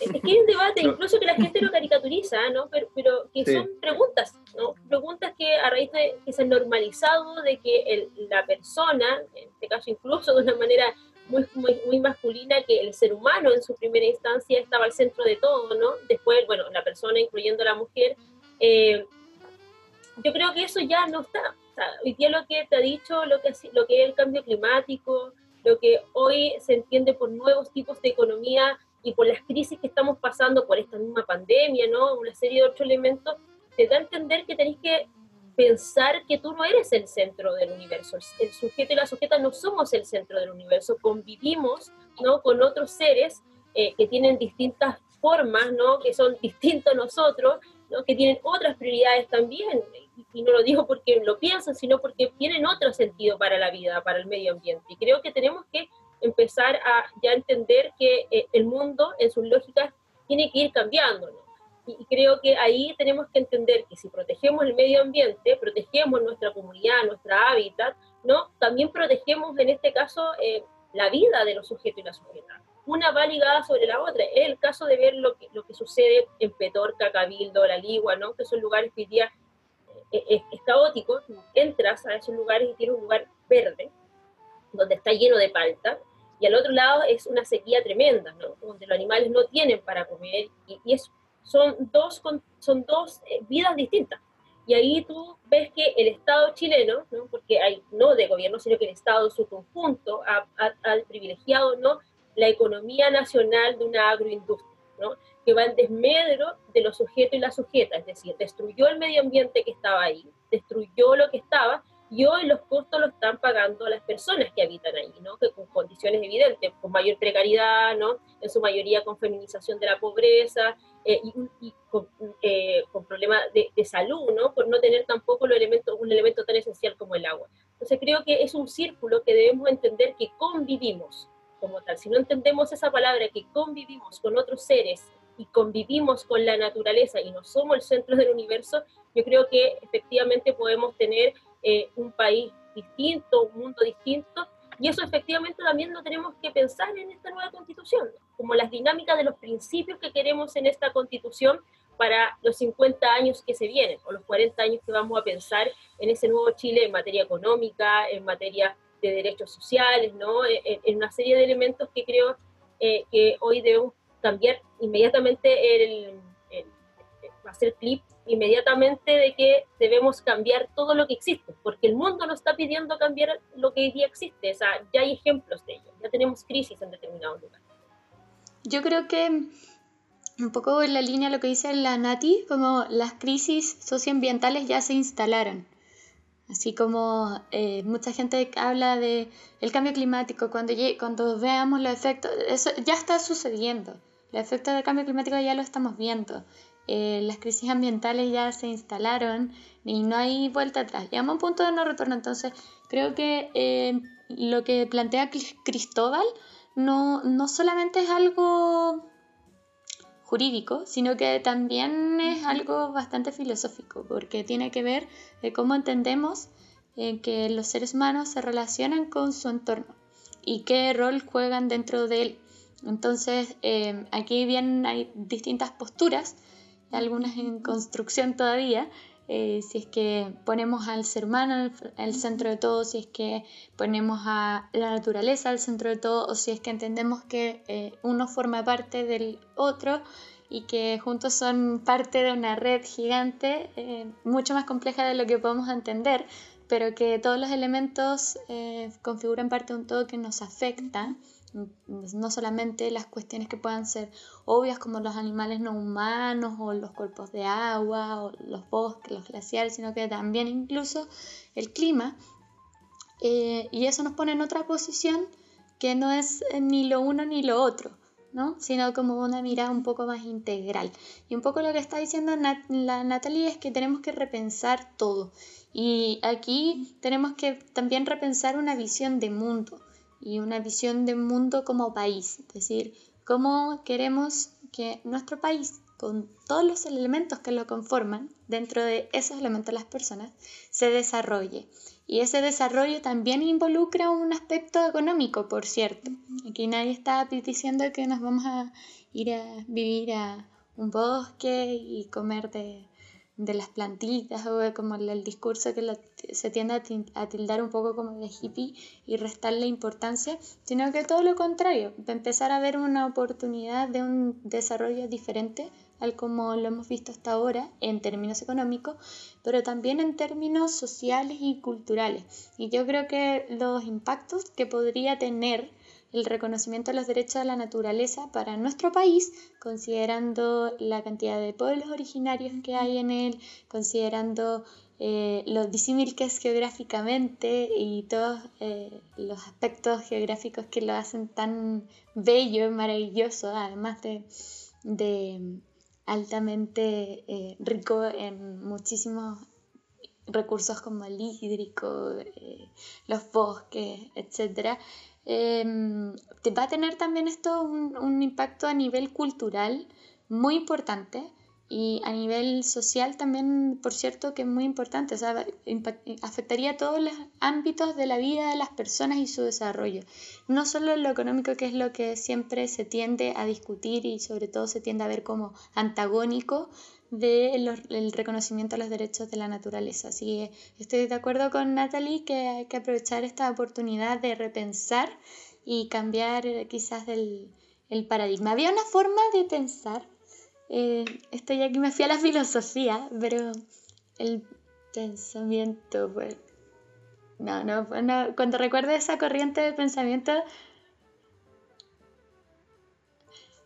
es que hay un debate, incluso que la gente lo caricaturiza, ¿no? Pero, pero que son preguntas, ¿no? Preguntas que a raíz de que se han normalizado de que el, la persona, en este caso incluso de una manera muy, muy, muy, masculina, que el ser humano en su primera instancia estaba al centro de todo, ¿no? Después, bueno, la persona, incluyendo la mujer, eh, yo creo que eso ya no está. O sea, hoy día lo que te ha dicho, lo que, lo que es el cambio climático, lo que hoy se entiende por nuevos tipos de economía y por las crisis que estamos pasando, por esta misma pandemia, ¿no? Una serie de otros elementos, te da a entender que tenés que pensar que tú no eres el centro del universo. El sujeto y la sujeta no somos el centro del universo, convivimos, ¿no? Con otros seres eh, que tienen distintas formas, ¿no? Que son distintos a nosotros, ¿no? Que tienen otras prioridades también. Y no lo digo porque lo piensan, sino porque tienen otro sentido para la vida, para el medio ambiente. Y creo que tenemos que empezar a ya entender que eh, el mundo en sus lógicas tiene que ir cambiando. Y, creo que ahí tenemos que entender que si protegemos el medio ambiente, protegemos nuestra comunidad, nuestra hábitat, ¿no? también protegemos en este caso eh, la vida de los sujetos y las sujetas. Una va ligada sobre la otra. Es el caso de ver lo que, lo que sucede en Petorca, Cabildo, La Ligua, ¿no? que son lugares que hoy día eh, es, es caótico. Entras a esos lugares y tienes un lugar verde, donde está lleno de palta, y al otro lado es una sequía tremenda, ¿no? donde los animales no tienen para comer, y, y es, son dos, son dos eh, vidas distintas. Y ahí tú ves que el Estado chileno, ¿no? porque hay no de gobierno, sino que el Estado en su conjunto ha, privilegiado ¿no? la economía nacional de una agroindustria, ¿no? que va en desmedro de los sujetos y las sujetas, es decir, destruyó el medio ambiente que estaba ahí, destruyó lo que estaba y hoy los costos los están pagando las personas que habitan ahí, ¿no? Que con condiciones evidentes, con mayor precariedad, ¿no? En su mayoría con feminización de la pobreza eh, y, con, eh, con, problemas de, de, salud, ¿no? Por no tener tampoco los elementos, un elemento tan esencial como el agua. Entonces creo que es un círculo que debemos entender que convivimos como tal. Si no entendemos esa palabra, que convivimos con otros seres y convivimos con la naturaleza y no somos el centro del universo, yo creo que efectivamente podemos tener eh, un país distinto, un mundo distinto, y eso efectivamente también lo tenemos que pensar en esta nueva constitución, como las dinámicas de los principios que queremos en esta constitución para los 50 años que se vienen, o los 40 años que vamos a pensar en ese nuevo Chile en materia económica, en materia de derechos sociales, ¿no? en, una serie de elementos que creo eh, que hoy debemos cambiar inmediatamente el, el, hacer clip inmediatamente de que debemos cambiar todo lo que existe, porque el mundo nos está pidiendo cambiar lo que día existe, o sea, ya hay ejemplos de ello, ya tenemos crisis en determinados lugares. Yo creo que un poco en la línea de lo que dice la Nati, como las crisis socioambientales ya se instalaron. Así como eh, mucha gente habla de el cambio climático, cuando, cuando veamos los efectos, eso ya está sucediendo. Los efectos del cambio climático ya lo estamos viendo. Eh, las crisis ambientales ya se instalaron y no hay vuelta atrás. Llegamos a un punto de no retorno. Entonces, creo que eh, lo que plantea Cristóbal no, no solamente es algo jurídico, sino que también es algo bastante filosófico, porque tiene que ver de cómo entendemos eh, que los seres humanos se relacionan con su entorno y qué rol juegan dentro de él. Entonces, eh, aquí bien hay distintas posturas, algunas en construcción todavía, eh, si es que ponemos al ser humano al centro de todo, si es que ponemos a la naturaleza al centro de todo, o si es que entendemos que eh, uno forma parte del otro y que juntos son parte de una red gigante, eh, mucho más compleja de lo que podemos entender, pero que todos los elementos configuran parte de un todo que nos afecta no solamente las cuestiones que puedan ser obvias como los animales no humanos o los cuerpos de agua o los bosques, los glaciares, sino que también incluso el clima. Eh, y eso nos pone en otra posición que no es ni lo uno ni lo otro, ¿no? sino como una mirada un poco más integral. Y un poco lo que está diciendo la Natalie es que tenemos que repensar todo. Y aquí tenemos que también repensar una visión de mundo y una visión de mundo como país, es decir, cómo queremos que nuestro país, con todos los elementos que lo conforman, dentro de esos elementos las personas, se desarrolle. Y ese desarrollo también involucra un aspecto económico, por cierto. Aquí nadie está diciendo que nos vamos a ir a vivir a un bosque y comer de, de las plantitas o como el, discurso que se tiende a, tildar un poco como de hippie y restarle importancia, sino que todo lo contrario, empezar a ver una oportunidad de un desarrollo diferente al como lo hemos visto hasta ahora en términos económicos, pero también en términos sociales y culturales. Y yo creo que los impactos que podría tener el reconocimiento de los derechos de la naturaleza para nuestro país, considerando la cantidad de pueblos originarios que hay en él, considerando eh, lo disímil que es geográficamente y todos eh, los aspectos geográficos que lo hacen tan bello y maravilloso, además de, altamente eh, rico en muchísimos recursos como el hídrico, los bosques, etc. Em, va a tener también esto un, impacto a nivel cultural muy importante y a nivel social también, por cierto, que es muy importante, o sea, afectaría a todos los ámbitos de la vida de las personas y su desarrollo, no solo lo económico, que es lo que siempre se tiende a discutir y sobre todo se tiende a ver como antagónico del reconocimiento a los derechos de la naturaleza. Así que estoy de acuerdo con Natalie que hay que aprovechar esta oportunidad de repensar y cambiar eh, quizás el, paradigma. Había una forma de pensar, eh, estoy aquí me fui a la filosofía, pero el pensamiento, pues, no, no, no, cuando recuerdo esa corriente de pensamiento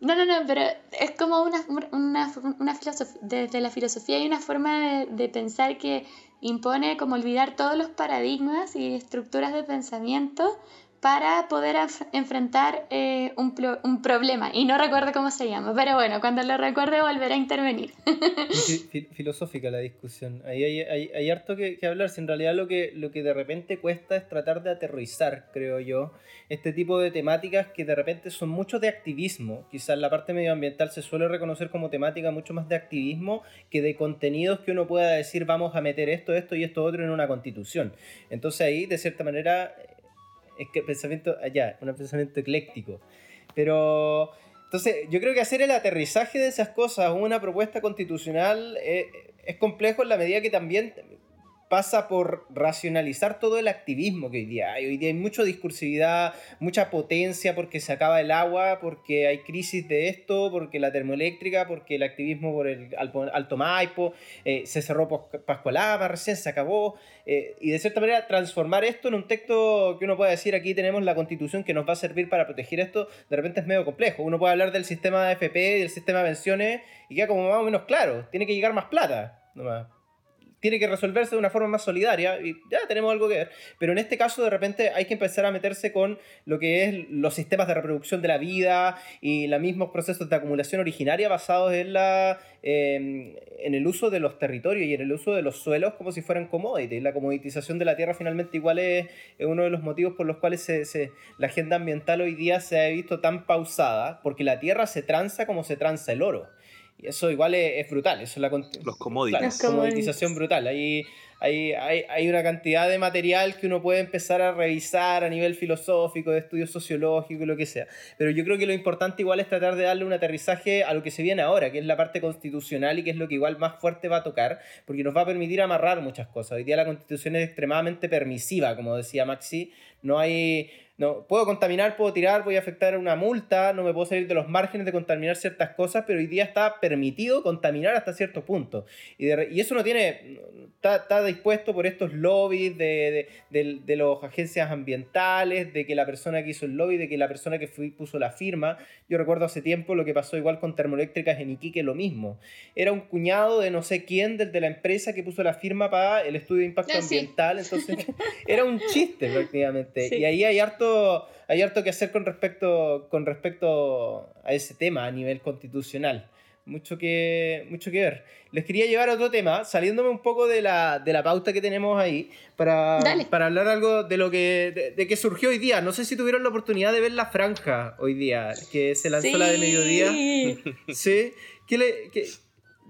No, no, no, pero es como una, una, una filosofía, desde la filosofía hay una forma de, de, pensar que impone como olvidar todos los paradigmas y estructuras de pensamiento para poder enfrentar eh, un, un, problema. Y no recuerdo cómo se llama, pero bueno, cuando lo recuerde volveré a intervenir. filosófica la discusión. Ahí hay, hay, hay harto que, que, hablar. Si en realidad lo que, lo que de repente cuesta es tratar de aterrizar, creo yo, este tipo de temáticas que de repente son mucho de activismo. Quizás la parte medioambiental se suele reconocer como temática mucho más de activismo que de contenidos que uno pueda decir vamos a meter esto, esto y esto otro en una constitución. Entonces ahí, de cierta manera es que pensamiento allá, un pensamiento ecléctico. Pero entonces, yo creo que hacer el aterrizaje de esas cosas, una propuesta constitucional, eh, es complejo en la medida que también pasa por racionalizar todo el activismo que hoy día hay. Hoy día hay mucha discursividad, mucha potencia porque se acaba el agua, porque hay crisis de esto, porque la termoeléctrica, porque el activismo por el Alto Maipo, eh, se cerró Pascualama, recién se acabó. Eh, y de cierta manera transformar esto en un texto que uno pueda decir aquí tenemos la constitución que nos va a servir para proteger esto, de repente es medio complejo. Uno puede hablar del sistema de FP, del sistema de pensiones y queda como más o menos claro, tiene que llegar más plata. Nomás tiene que resolverse de una forma más solidaria y ya tenemos algo que ver. Pero en este caso de repente hay que empezar a meterse con lo que es los sistemas de reproducción de la vida y los mismos procesos de acumulación originaria basados en, la, em, en el uso de los territorios y en el uso de los suelos como si fueran commodities. La comoditización de la tierra finalmente igual es, uno de los motivos por los cuales se, la agenda ambiental hoy día se ha visto tan pausada, porque la tierra se tranza como se tranza el oro. Y eso igual es, brutal. Eso es la Los commodities. comoditización brutal. Hay, hay, hay, hay, una cantidad de material que uno puede empezar a revisar a nivel filosófico, de estudio sociológico lo que sea. Pero yo creo que lo importante igual es tratar de darle un aterrizaje a lo que se viene ahora, que es la parte constitucional y que es lo que igual más fuerte va a tocar, porque nos va a permitir amarrar muchas cosas. Hoy día la constitución es extremadamente permisiva, como decía Maxi. No hay no, puedo contaminar, puedo tirar, voy a afectar una multa, no me puedo salir de los márgenes de contaminar ciertas cosas, pero hoy día está permitido contaminar hasta cierto punto. Y, y eso no tiene, está, está, dispuesto por estos lobbies de, de, de, las agencias ambientales, de que la persona que hizo el lobby, de que la persona que fue, puso la firma. Yo recuerdo hace tiempo lo que pasó igual con termoeléctricas en Iquique, lo mismo. Era un cuñado de no sé quién, del de la empresa que puso la firma para el estudio de impacto ambiental, entonces era un chiste prácticamente. Y ahí hay harto hay harto que hacer con respecto, con respecto a ese tema a nivel constitucional. Mucho que, mucho que ver. Les quería llevar a otro tema, saliéndome un poco de la, de la pauta que tenemos ahí, para, para hablar algo de lo que, de, que surgió hoy día. No sé si tuvieron la oportunidad de ver la franja hoy día, que se lanzó la de mediodía. sí. ¿Qué le,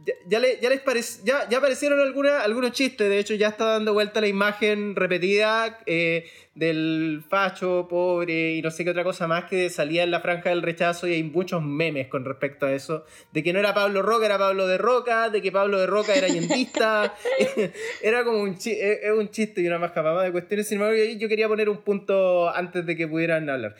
ya, ya, les parece, ya, ya aparecieron algunos chistes, de hecho ya está dando vuelta la imagen repetida eh, del facho pobre y no sé qué otra cosa más que salía en la franja del rechazo y hay muchos memes con respecto a eso, de que no era Pablo Roca, era Pablo de Roca, de que Pablo de Roca era yendista, era como un, chiste, un chiste y una más más de cuestiones, sin embargo yo quería poner un punto antes de que pudieran hablar.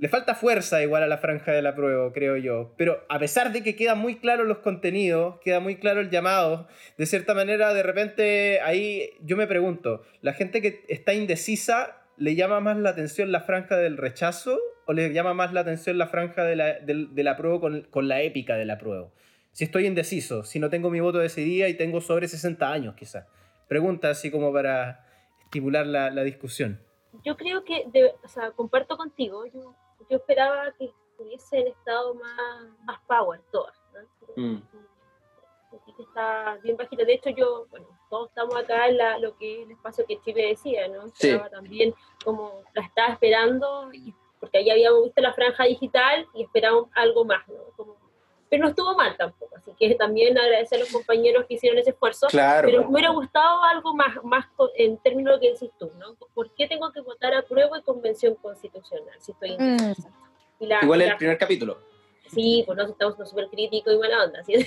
Le falta fuerza igual a la franja de la prueba, creo yo. Pero a pesar de que quedan muy claros los contenidos, queda muy claro el llamado, de cierta manera, de repente ahí yo me pregunto, ¿la gente que está indecisa le llama más la atención la franja del rechazo o le llama más la atención la franja de la, de, la prueba con, con, la épica de la prueba? Si estoy indeciso, si no tengo mi voto de ese día y tengo sobre 60 años quizás. Pregunta así como para estimular la, la discusión. Yo creo que, o sea, comparto contigo, yo yo esperaba que hubiesen estado más, más power todas. ¿no? Mm. que está bien bajito. De hecho, yo, bueno, todos estamos acá en la, lo que es el espacio que Chile decía, ¿no? Estaba también como la estaba esperando, porque ahí habíamos visto la franja digital y esperábamos algo más, ¿no? Como pero no estuvo mal tampoco, así que también agradecer a los compañeros que hicieron ese esfuerzo, claro, pero me hubiera gustado algo más, más en términos de lo que decís tú, ¿no? ¿Por qué tengo que votar a prueba y convención constitucional si estoy mm. Igual el primer capítulo. Sí, pues no, estamos súper críticos y mala onda. ¿sí?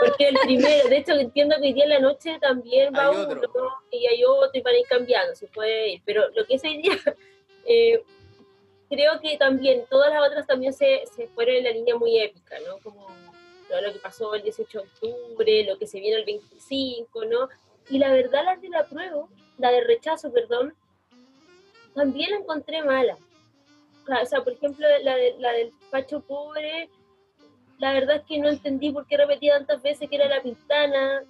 Porque el primero, de hecho entiendo que hoy día en la noche también va uno y hay otro y van a ir cambiando, si puede ir. Pero lo que es hoy día, eh, creo que también todas las otras también se, se fueron en la línea muy épica, ¿no? Como lo que pasó el 18 de octubre, lo que se viene el 25, ¿no? Y la verdad, la de la prueba, la de rechazo, perdón, también la encontré mala. o sea, por ejemplo, la, de, la del Pacho Pobre, la verdad es que no entendí por qué repetía tantas veces que era la pintana.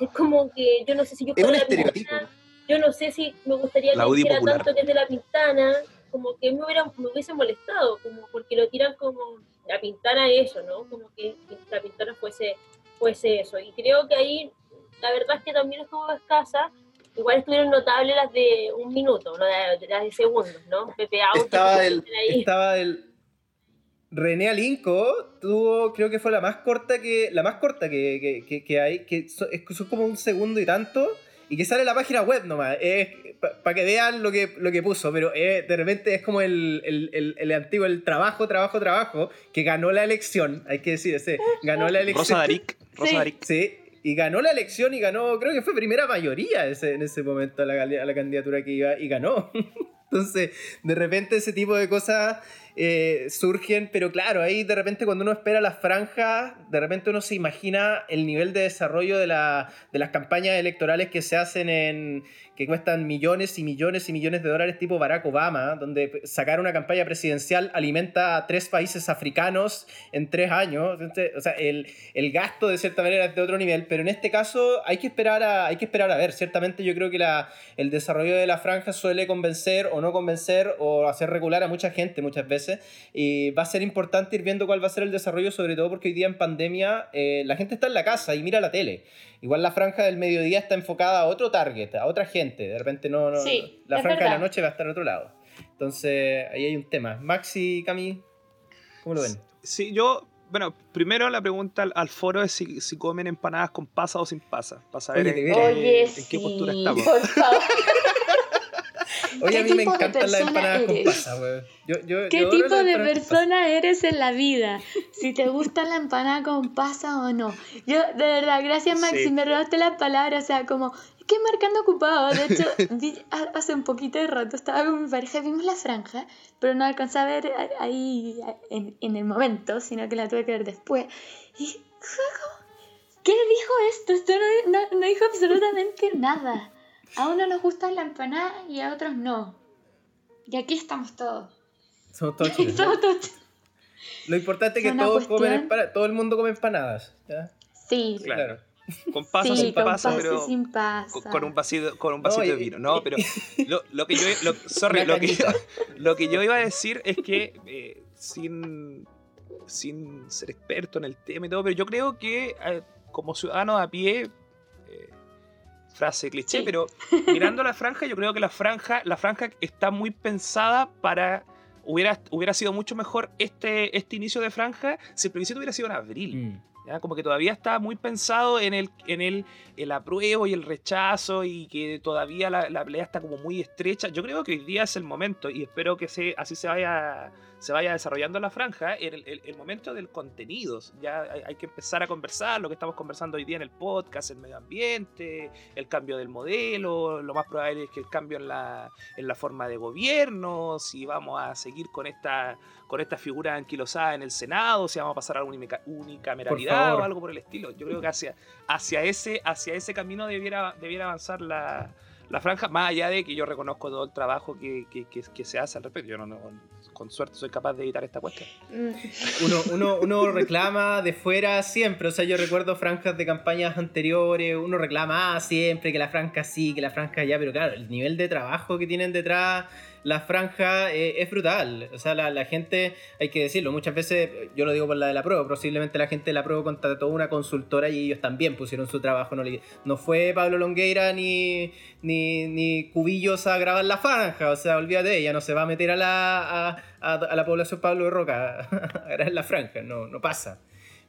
Es como que yo no sé si yo fuera la pintana, yo no sé si me gustaría que tanto que es de la pintana, como que me, hubiera, me hubiese molestado, como porque lo tiran como la pintana eso, ¿no? Como que la pintana fuese, fuese eso. Y creo que ahí la verdad es que también estuvo escasa. Igual estuvieron notables las de un minuto, ¿no? las de segundos, ¿no? Pepe Auto. Estaba el, estaba el, René Alinco tuvo, creo que fue la más corta que, la más corta que, que, que hay, que son, como un segundo y tanto, y que sale la página web nomás, para que vean lo que, lo que puso, pero de repente es como el, el, el, antiguo, el trabajo, trabajo, trabajo, que ganó la elección, hay que decir, ese, ganó la elección. Rosa Darik, Rosa sí. Sí, y ganó la elección y ganó, creo que fue primera mayoría ese, en ese momento a la, a la candidatura que iba y ganó. Entonces, de repente ese tipo de cosas eh, surgen, pero claro, ahí de repente cuando uno espera las franjas, de repente uno se imagina el nivel de desarrollo de, la, de las campañas electorales que se hacen en, que cuestan millones y millones y millones de dólares tipo Barack Obama, donde sacar una campaña presidencial alimenta a tres países africanos en tres años. o sea, el, el, gasto de cierta manera es de otro nivel, pero en este caso hay que esperar a, hay que esperar a ver. Ciertamente yo creo que la, el desarrollo de la franja suele convencer o no convencer o hacer regular a mucha gente muchas veces. Y va a ser importante ir viendo cuál va a ser el desarrollo, sobre todo porque hoy día en pandemia eh, la gente está en la casa y mira la tele. Igual la franja del mediodía está enfocada a otro target, a otra gente. De repente no, no la franja de la noche va a estar en otro lado. Entonces ahí hay un tema. Maxi, Cami, ¿cómo lo ven? Sí, yo, bueno, primero la pregunta al, foro es si, si, comen empanadas con pasa o sin pasa, para saber en, qué postura estamos. Por favor. Oye, a mí me encantan las empanadas con pasa, güey. ¿Qué tipo de persona eres en la vida? Si te gusta la empanada con pasa o no. Yo, de verdad, gracias Maxi, me robaste la palabra, o sea, como, ¿qué marcando ocupado? De hecho, hace un poquito de rato estaba con mi pareja, vimos la franja, pero no alcanzé a ver ahí en, en el momento, sino que la tuve que ver después. Y, ¿qué dijo esto? Esto no, no, no dijo absolutamente nada. A uno nos gusta la empanada y a otros no. Y aquí estamos todos. Somos todos chilenos. Lo importante es que todos comen todo el mundo come empanadas. Sí. Claro. Con paso sin con pero sin. Con, un vasito, con un vasito de vino. No, pero lo, lo que yo lo, sorry, lo, que, lo que yo iba a decir es que eh, sin, sin ser experto en el tema y todo, pero yo creo que eh, como ciudadano a pie frase cliché, pero mirando la franja, yo creo que la franja, la franja está muy pensada para. Hubiera, hubiera sido mucho mejor este, este inicio de franja si el plebiscito hubiera sido en abril. Mm. Como que todavía está muy pensado en el, en el, el apruebo y el rechazo y que todavía la, la, pelea está como muy estrecha. Yo creo que hoy día es el momento y espero que se, así se vaya, se vaya desarrollando la franja, el, el, momento del contenido. Ya hay, que empezar a conversar lo que estamos conversando hoy día en el podcast, el medio ambiente, el cambio del modelo, lo más probable es que el cambio en la, en la forma de gobierno, si vamos a seguir con esta con esta figura anquilosada en el Senado, si vamos a pasar a alguna unicameralidad o algo por el estilo. Yo creo que hacia, hacia, ese, hacia ese camino debiera, debiera avanzar la, la franja, más allá de que yo reconozco todo el trabajo que, que, que, se hace al respecto. Yo no, no, con suerte soy capaz de evitar esta cuestión. Mm. Uno, uno, uno, reclama de fuera siempre, o sea, yo recuerdo franjas de campañas anteriores, uno reclama ah, siempre que la franja sí, que la franja ya, pero claro, el nivel de trabajo que tienen detrás la franja eh, es brutal. O sea, la, gente, hay que decirlo, muchas veces, yo lo digo por la de la prueba, posiblemente la gente de la prueba contrató una consultora y ellos también pusieron su trabajo. No, no fue Pablo Longueira ni, ni, ni, Cubillos a grabar la franja. O sea, olvídate, ella no se va a meter a la, a, a, la población Pablo de Roca a grabar la franja. No, no pasa.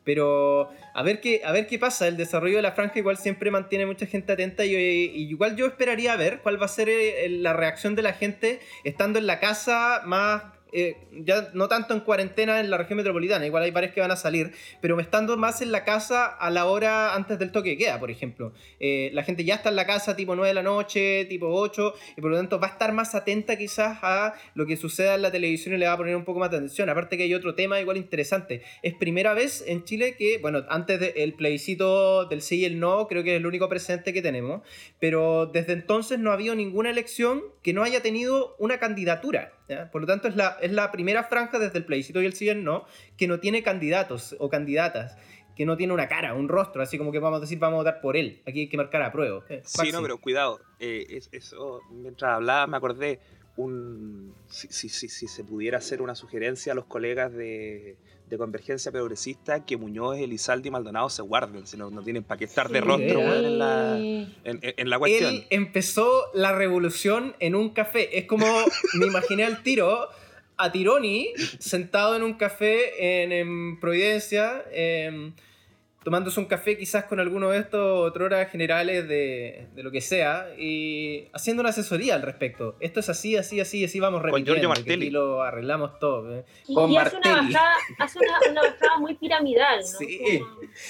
Pero a ver qué, a ver qué pasa. El desarrollo de la franja igual siempre mantiene mucha gente atenta y, igual yo esperaría ver cuál va a ser eh, la reacción de la gente estando en la casa más eh, ya no tanto en cuarentena en la región metropolitana, igual hay varios que van a salir, pero estando más en la casa a la hora antes del toque de queda, por ejemplo. Eh, la gente ya está en la casa tipo 9 de la noche, tipo 8, y por lo tanto va a estar más atenta quizás a lo que suceda en la televisión y le va a poner un poco más de atención. Aparte que hay otro tema igual interesante. Es primera vez en Chile que, bueno, antes del plebiscito del sí y el no, creo que es el único presente que tenemos, pero desde entonces no ha habido ninguna elección que no haya tenido una candidatura. Por lo tanto, es la es la primera franja desde el plebiscito y el CIEN no, que no tiene candidatos o candidatas que no tiene una cara, un rostro, así como que vamos a decir, vamos a votar por él. Aquí hay que marcar a prueba. Sí, no, pero cuidado. Eh, eso, mientras hablaba, me acordé, un, si, si, si, se pudiera hacer una sugerencia a los colegas de, de Convergencia Progresista, que Muñoz, Elizalde y Maldonado se guarden, si no, no tienen para qué estar de rostro en, la, en, la cuestión. Él empezó la revolución en un café. Es como, me imaginé al tiro a Tironi sentado en un café en, en Providencia. Eh, tomándose un café quizás con alguno de estos horas generales de, de, lo que sea y haciendo una asesoría al respecto. Esto es así, así, así, así vamos repitiendo. Con Giorgio Martelli. Y lo arreglamos todo. ¿eh? Y, hace, una bajada, hace una, bajada, muy piramidal, ¿no? Sí.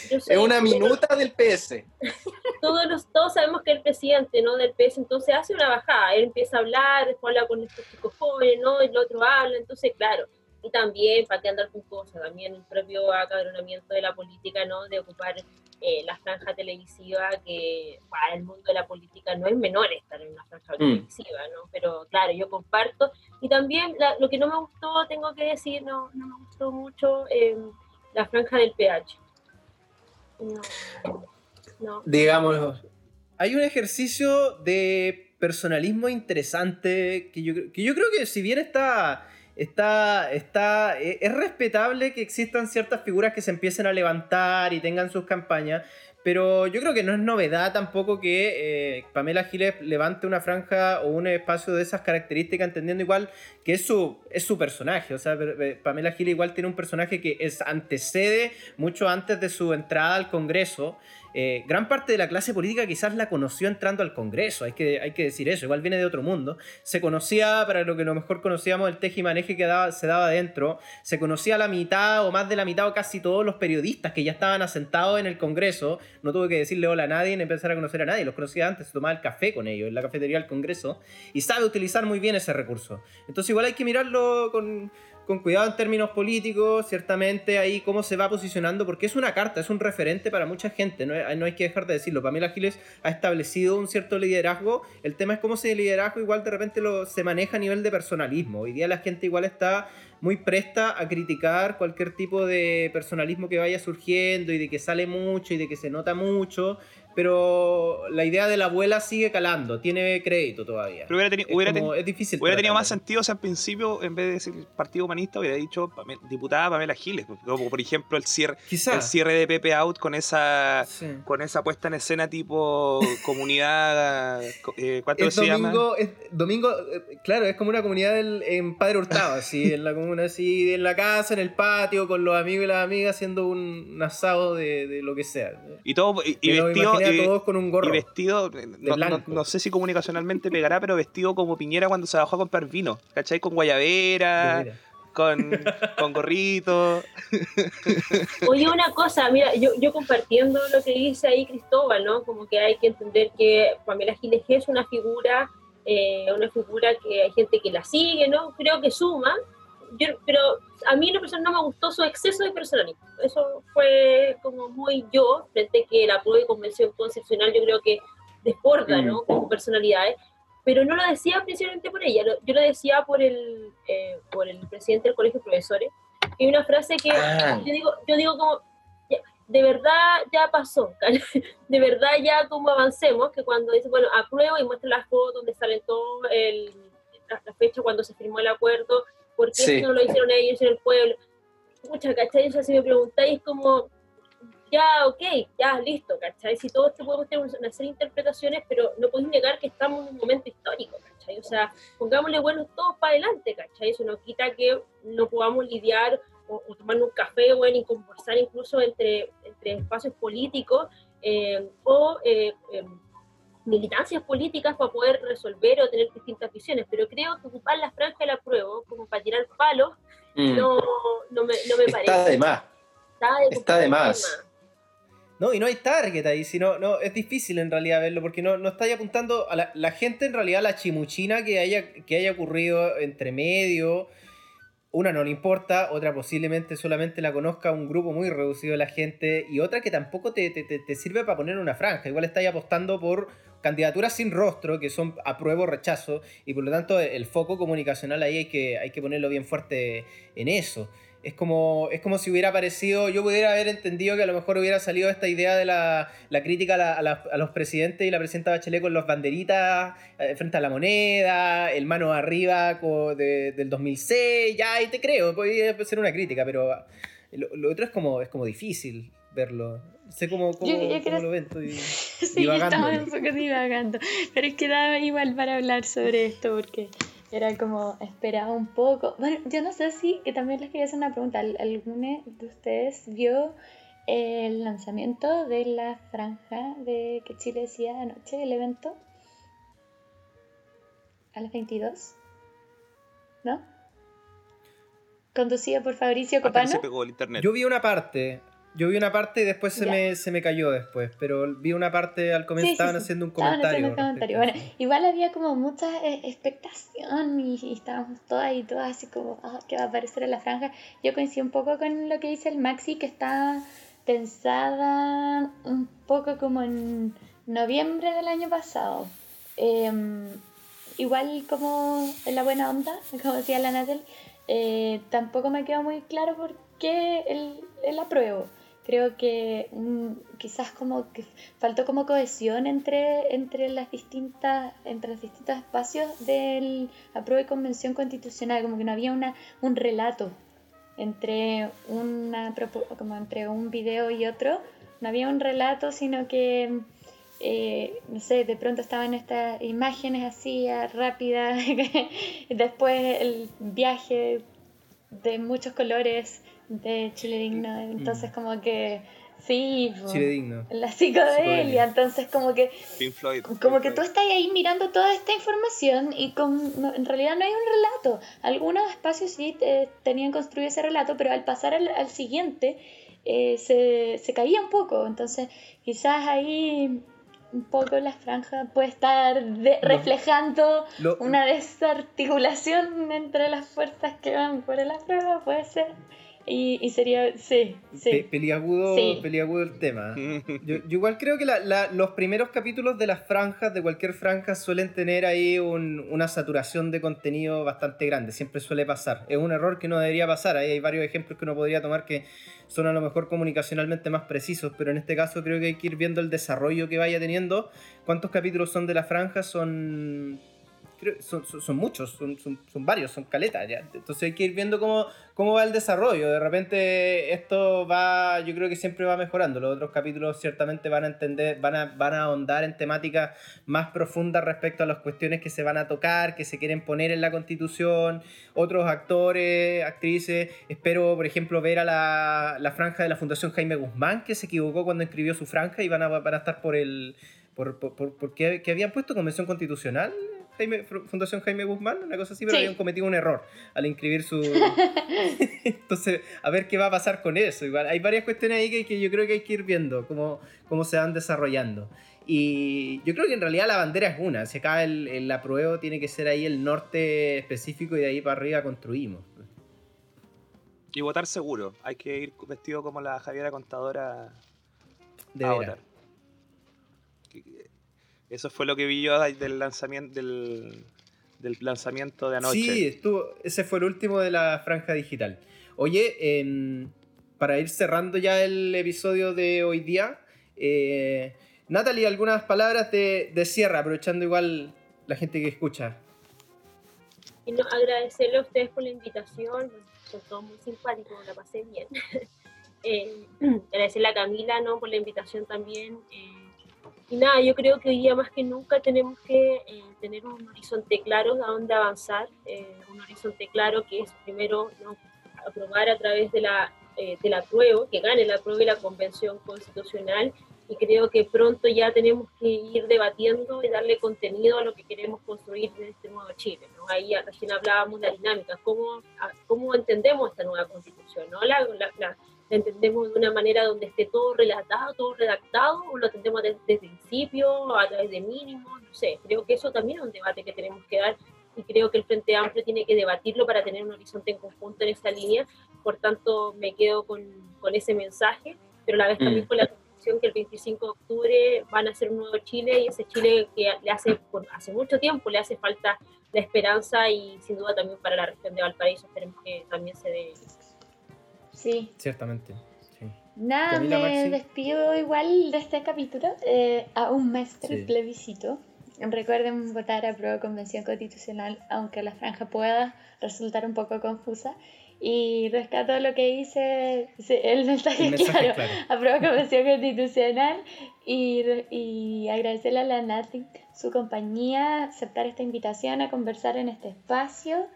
es una minuta del PS. Todos, todos sabemos que el presidente ¿no? del PS entonces hace una bajada. Él empieza a hablar, después habla con estos chicos jóvenes, ¿no? el otro habla. Entonces, claro y también, para que andar con cosas, también el propio acadronamiento de la política, ¿no? De ocupar eh, la franja televisiva, que para el mundo de la política no es menor estar en una franja mm. televisiva, ¿no? Pero claro, yo comparto. Y también lo que no me gustó, tengo que decir, no, no me gustó mucho eh, la franja del PH. No, no. Digamos, hay un ejercicio de personalismo interesante que yo, que yo creo que si bien está está, está, eh, es respetable que existan ciertas figuras que se empiecen a levantar y tengan sus campañas, pero yo creo que no es novedad tampoco que eh, Pamela Giles levante una franja o un espacio de esas características, entendiendo igual que es su, es su personaje. O sea, Pamela Giles igual tiene un personaje que es, antecede mucho antes de su entrada al Congreso. Eh, gran parte de la clase política quizás la conoció entrando al Congreso, hay que, hay que decir eso, igual viene de otro mundo. Se conocía, para lo que lo mejor conocíamos, el tejimaneje que daba, se daba dentro, se conocía la mitad o más de la mitad o casi todos los periodistas que ya estaban asentados en el Congreso, no tuve que decirle hola a nadie ni empezar a conocer a nadie, los conocía antes, se tomaba el café con ellos en la cafetería del Congreso y sabe utilizar muy bien ese recurso. Entonces igual hay que mirarlo con con cuidado en términos políticos, ciertamente ahí cómo se va posicionando, porque es una carta, es un referente para mucha gente, no hay, que dejar de decirlo. Pamela Giles ha establecido un cierto liderazgo, el tema es cómo ese liderazgo igual de repente lo, se maneja a nivel de personalismo. Hoy día la gente igual está muy presta a criticar cualquier tipo de personalismo que vaya surgiendo y de que sale mucho y de que se nota mucho pero la idea de la abuela sigue calando, tiene crédito todavía. Pero hubiera, tenido, es, difícil. Hubiera tenido más sentido, o sea, al principio, en vez de decir Partido Humanista, hubiera dicho diputada Pamela Giles, como por ejemplo el cierre, el cierre de Pepe Out con esa, con esa puesta en escena tipo comunidad. Eh, ¿Cuánto se domingo, llama? domingo, eh, claro, es como una comunidad en Padre Hurtado, así, en la comuna, así, en la casa, en el patio, con los amigos y las amigas, haciendo un, asado de, lo que sea. Y todo, y vestido todos con un gorro. Y vestido, no, sé si comunicacionalmente pegará, pero vestido como Piñera cuando se bajó a comprar vino. ¿Cachai? Con guayabera. Con, con, gorrito. Oye, una cosa, mira, yo, yo compartiendo lo que dice ahí Cristóbal, ¿no? Como que hay que entender que Pamela Giles es una figura, eh, una figura que hay gente que la sigue, ¿no? Creo que suma, pero a mí la persona no me gustó su exceso de personalismo. Eso fue como muy yo, frente que la prueba y convención concepcional yo creo que desborda, ¿no? Mm. Con personalidades, pero no lo decía principalmente por ella, yo lo decía por el, eh, por el presidente del colegio de profesores. Y una frase que ah. yo, digo, yo digo como, de verdad ya pasó, de verdad ya como avancemos, que cuando dice, bueno, apruebo y muestra las fotos donde sale todo el, la, la fecha cuando se firmó el acuerdo, ¿por qué no lo hicieron ellos en el pueblo? Mucha, ¿cachai? O sea, si me preguntáis como, ya, ok, ya, listo, ¿cachai? Si todos te podemos tener una serie de interpretaciones, pero no podéis negar que estamos en un momento histórico, ¿cachai? O sea, pongámosle buenos todos para adelante, ¿cachai? Eso no quita que no podamos lidiar o, tomar un café, bueno, y conversar incluso entre, entre espacios políticos eh, o... Eh, em, militancias políticas para poder resolver o tener distintas visiones, pero creo que ocupar la franja de la prueba como para tirar palos mm. no, no, me, no, me, parece. Está de más. Está de, más. No, y no hay target ahí, sino, no, es difícil en realidad verlo, porque no, no estáis apuntando a la, la, gente en realidad, la chimuchina que haya, que haya ocurrido entre medio, una no le importa, otra posiblemente solamente la conozca un grupo muy reducido de la gente, y otra que tampoco te, te, te sirve para poner una franja, igual estáis apostando por candidaturas sin rostro, que son apruebo rechazo, y por lo tanto el foco comunicacional ahí hay que, hay que ponerlo bien fuerte en eso. Es como, es como si hubiera aparecido, yo pudiera haber entendido que a lo mejor hubiera salido esta idea de la, la crítica a, a, los presidentes y la presidenta Bachelet con los banderitas eh, frente a la moneda, el mano arriba de, del 2006, ya ahí te creo, podría ser una crítica, pero lo, otro es como, es como difícil verlo. sé cómo, cómo, lo ven, estoy sí, divagando. un poco divagando, pero es que daba igual para hablar sobre esto porque era como esperaba un poco. Bueno, yo no sé si, que también les quería hacer una pregunta. ¿Alguno de ustedes vio el lanzamiento de la franja de que Chile decía anoche, el evento? A las 22. ¿No? Conducido por Fabricio Copano. Yo vi una parte, yo vi una parte y después se, me, se me cayó después, pero vi una parte al comienzo, estaban haciendo un comentario. Bueno, igual había como mucha eh, expectación y, estábamos todas y todas así como, ah, ¿qué va a aparecer en la franja? Yo coincido un poco con lo que dice el Maxi, que está pensada un poco como en noviembre del año pasado. Em, igual como en la buena onda, como decía la Natal, eh, tampoco me quedó muy claro por qué el, el apruebo creo que mm, quizás como que faltó como cohesión entre, entre las distintas entre los distintos espacios del apruebo y convención constitucional como que no había una un relato entre una como entre un video y otro no había un relato sino que eh, no sé, de pronto estaban estas imágenes así rápidas, después el viaje de muchos colores de Chile Digno. Entonces, mm. como que. Sí, Chile Digno. la psicodelia, entonces como que como que tú estás ahí mirando toda esta información y con, en realidad no hay un relato. Algunos espacios sí tenían construido ese relato, pero al pasar al, siguiente eh, se, se caía un poco. Entonces quizás ahí un poco la franja puede estar reflejando una desarticulación entre las fuerzas que van por el prueba, puede ser. Y, sería, sí, sí. peliagudo, peliagudo el tema. Yo, igual creo que los primeros capítulos de las franjas, de cualquier franja, suelen tener ahí una saturación de contenido bastante grande. Siempre suele pasar. Es un error que no debería pasar. Ahí hay varios ejemplos que uno podría tomar que son a lo mejor comunicacionalmente más precisos, pero en este caso creo que hay que ir viendo el desarrollo que vaya teniendo. ¿Cuántos capítulos son de la franja? Son son, muchos, son, son, varios, son caletas ya. Entonces hay que ir viendo cómo, cómo va el desarrollo. De repente esto va, yo creo que siempre va mejorando. Los otros capítulos ciertamente van a entender, van a, van a ahondar en temáticas más profundas respecto a las cuestiones que se van a tocar, que se quieren poner en la constitución. Otros actores, actrices. Espero, por ejemplo, ver a la, la franja de la Fundación Jaime Guzmán, que se equivocó cuando escribió su franja y van a, van a estar por el... Por, por, por, que habían puesto convención constitucional Fundación Jaime Guzmán, una cosa así, pero habían cometido un error al inscribir su... Entonces, a ver qué va a pasar con eso. Igual, hay varias cuestiones ahí que, yo creo que hay que ir viendo, cómo, cómo se van desarrollando. Y yo creo que en realidad la bandera es una. Si acá el, el apruebo tiene que ser ahí el norte específico y de ahí para arriba construimos. Y votar seguro. Hay que ir vestido como la Javiera Contadora. De ahora. Eso fue lo que vi yo del lanzamiento del, lanzamiento de anoche. Sí, estuvo, ese fue el último de la franja digital. Oye, em, para ir cerrando ya el episodio de hoy día, eh, Natalie, algunas palabras de, de cierre, aprovechando igual la gente que escucha. Y no, agradecerle a ustedes por la invitación, son todos muy simpáticos, la pasé bien. eh, agradecerle a Camila ¿no? por la invitación también. Eh, y nada, yo creo que hoy día más que nunca tenemos que eh, tener un horizonte claro a dónde avanzar, eh, un horizonte claro que es primero aprobar a través de la, eh, de la prueba, que gane la prueba y la convención constitucional, y creo que pronto ya tenemos que ir debatiendo y darle contenido a lo que queremos construir en este nuevo Chile. ¿no? Ahí recién hablábamos de la dinámica, cómo, cómo entendemos esta nueva constitución, ¿no? la, la entendemos de una manera donde esté todo relatado, todo redactado, o lo entendemos desde, el principio, a través de mínimos, no sé. Creo que eso también es un debate que tenemos que dar y creo que el Frente Amplio tiene que debatirlo para tener un horizonte en conjunto en esa línea. Por tanto, me quedo con, con ese mensaje, pero a la vez también mm. con la convicción que el 25 de octubre van a ser un nuevo Chile y ese Chile que le hace, hace mucho tiempo le hace falta la esperanza y sin duda también para la región de Valparaíso esperemos que también se dé. Sí. Ciertamente. Nada, me despido igual de este capítulo eh, a un mes del plebiscito. Recuerden votar a prueba de convención constitucional, aunque la franja pueda resultar un poco confusa. Y rescato lo que dice el mensaje, claro, aprueba convención constitucional y, y agradecerle a la Nati su compañía, aceptar esta invitación a conversar en este espacio.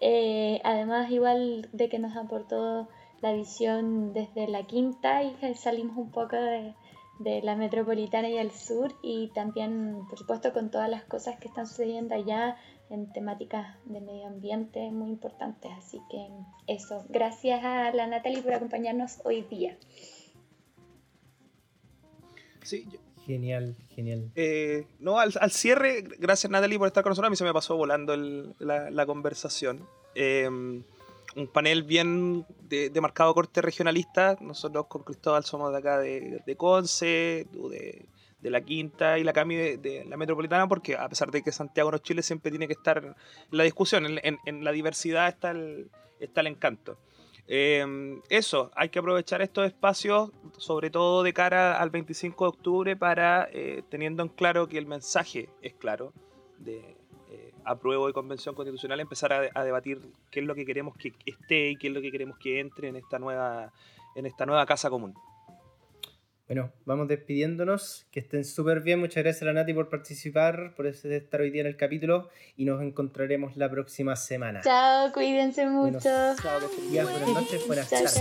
Eh, además, igual de que nos aportó la visión desde la quinta y salimos un poco de, de la metropolitana y al sur y también, por supuesto, con todas las cosas que están sucediendo allá en temáticas de medio ambiente muy importantes. Así que eso, gracias a la Natalie por acompañarnos hoy día. Sí, Genial, genial. Eh, no, al, cierre, gracias Natalie por estar con nosotros. A mí se me pasó volando la, la, conversación. Eh, un panel bien de, marcado corte regionalista. Nosotros con Cristóbal somos de acá de, de Conce, de, de, la Quinta y la Cami de, la Metropolitana, porque a pesar de que Santiago no Chile siempre tiene que estar la discusión, en, en, la diversidad está el, está el encanto. Eh, eso, hay que aprovechar estos espacios, sobre todo de cara al 25 de octubre, para, eh, teniendo en claro que el mensaje es claro, de, apruebo de convención constitucional, empezar a, debatir qué es lo que queremos que esté y qué es lo que queremos que entre en esta nueva, en esta nueva casa común. Bueno, vamos despidiéndonos, que estén súper bien, muchas gracias a la Nati por participar, por estar hoy día en el capítulo y nos encontraremos la próxima semana. Chao, cuídense mucho. chao, buenas noches, buenas tardes.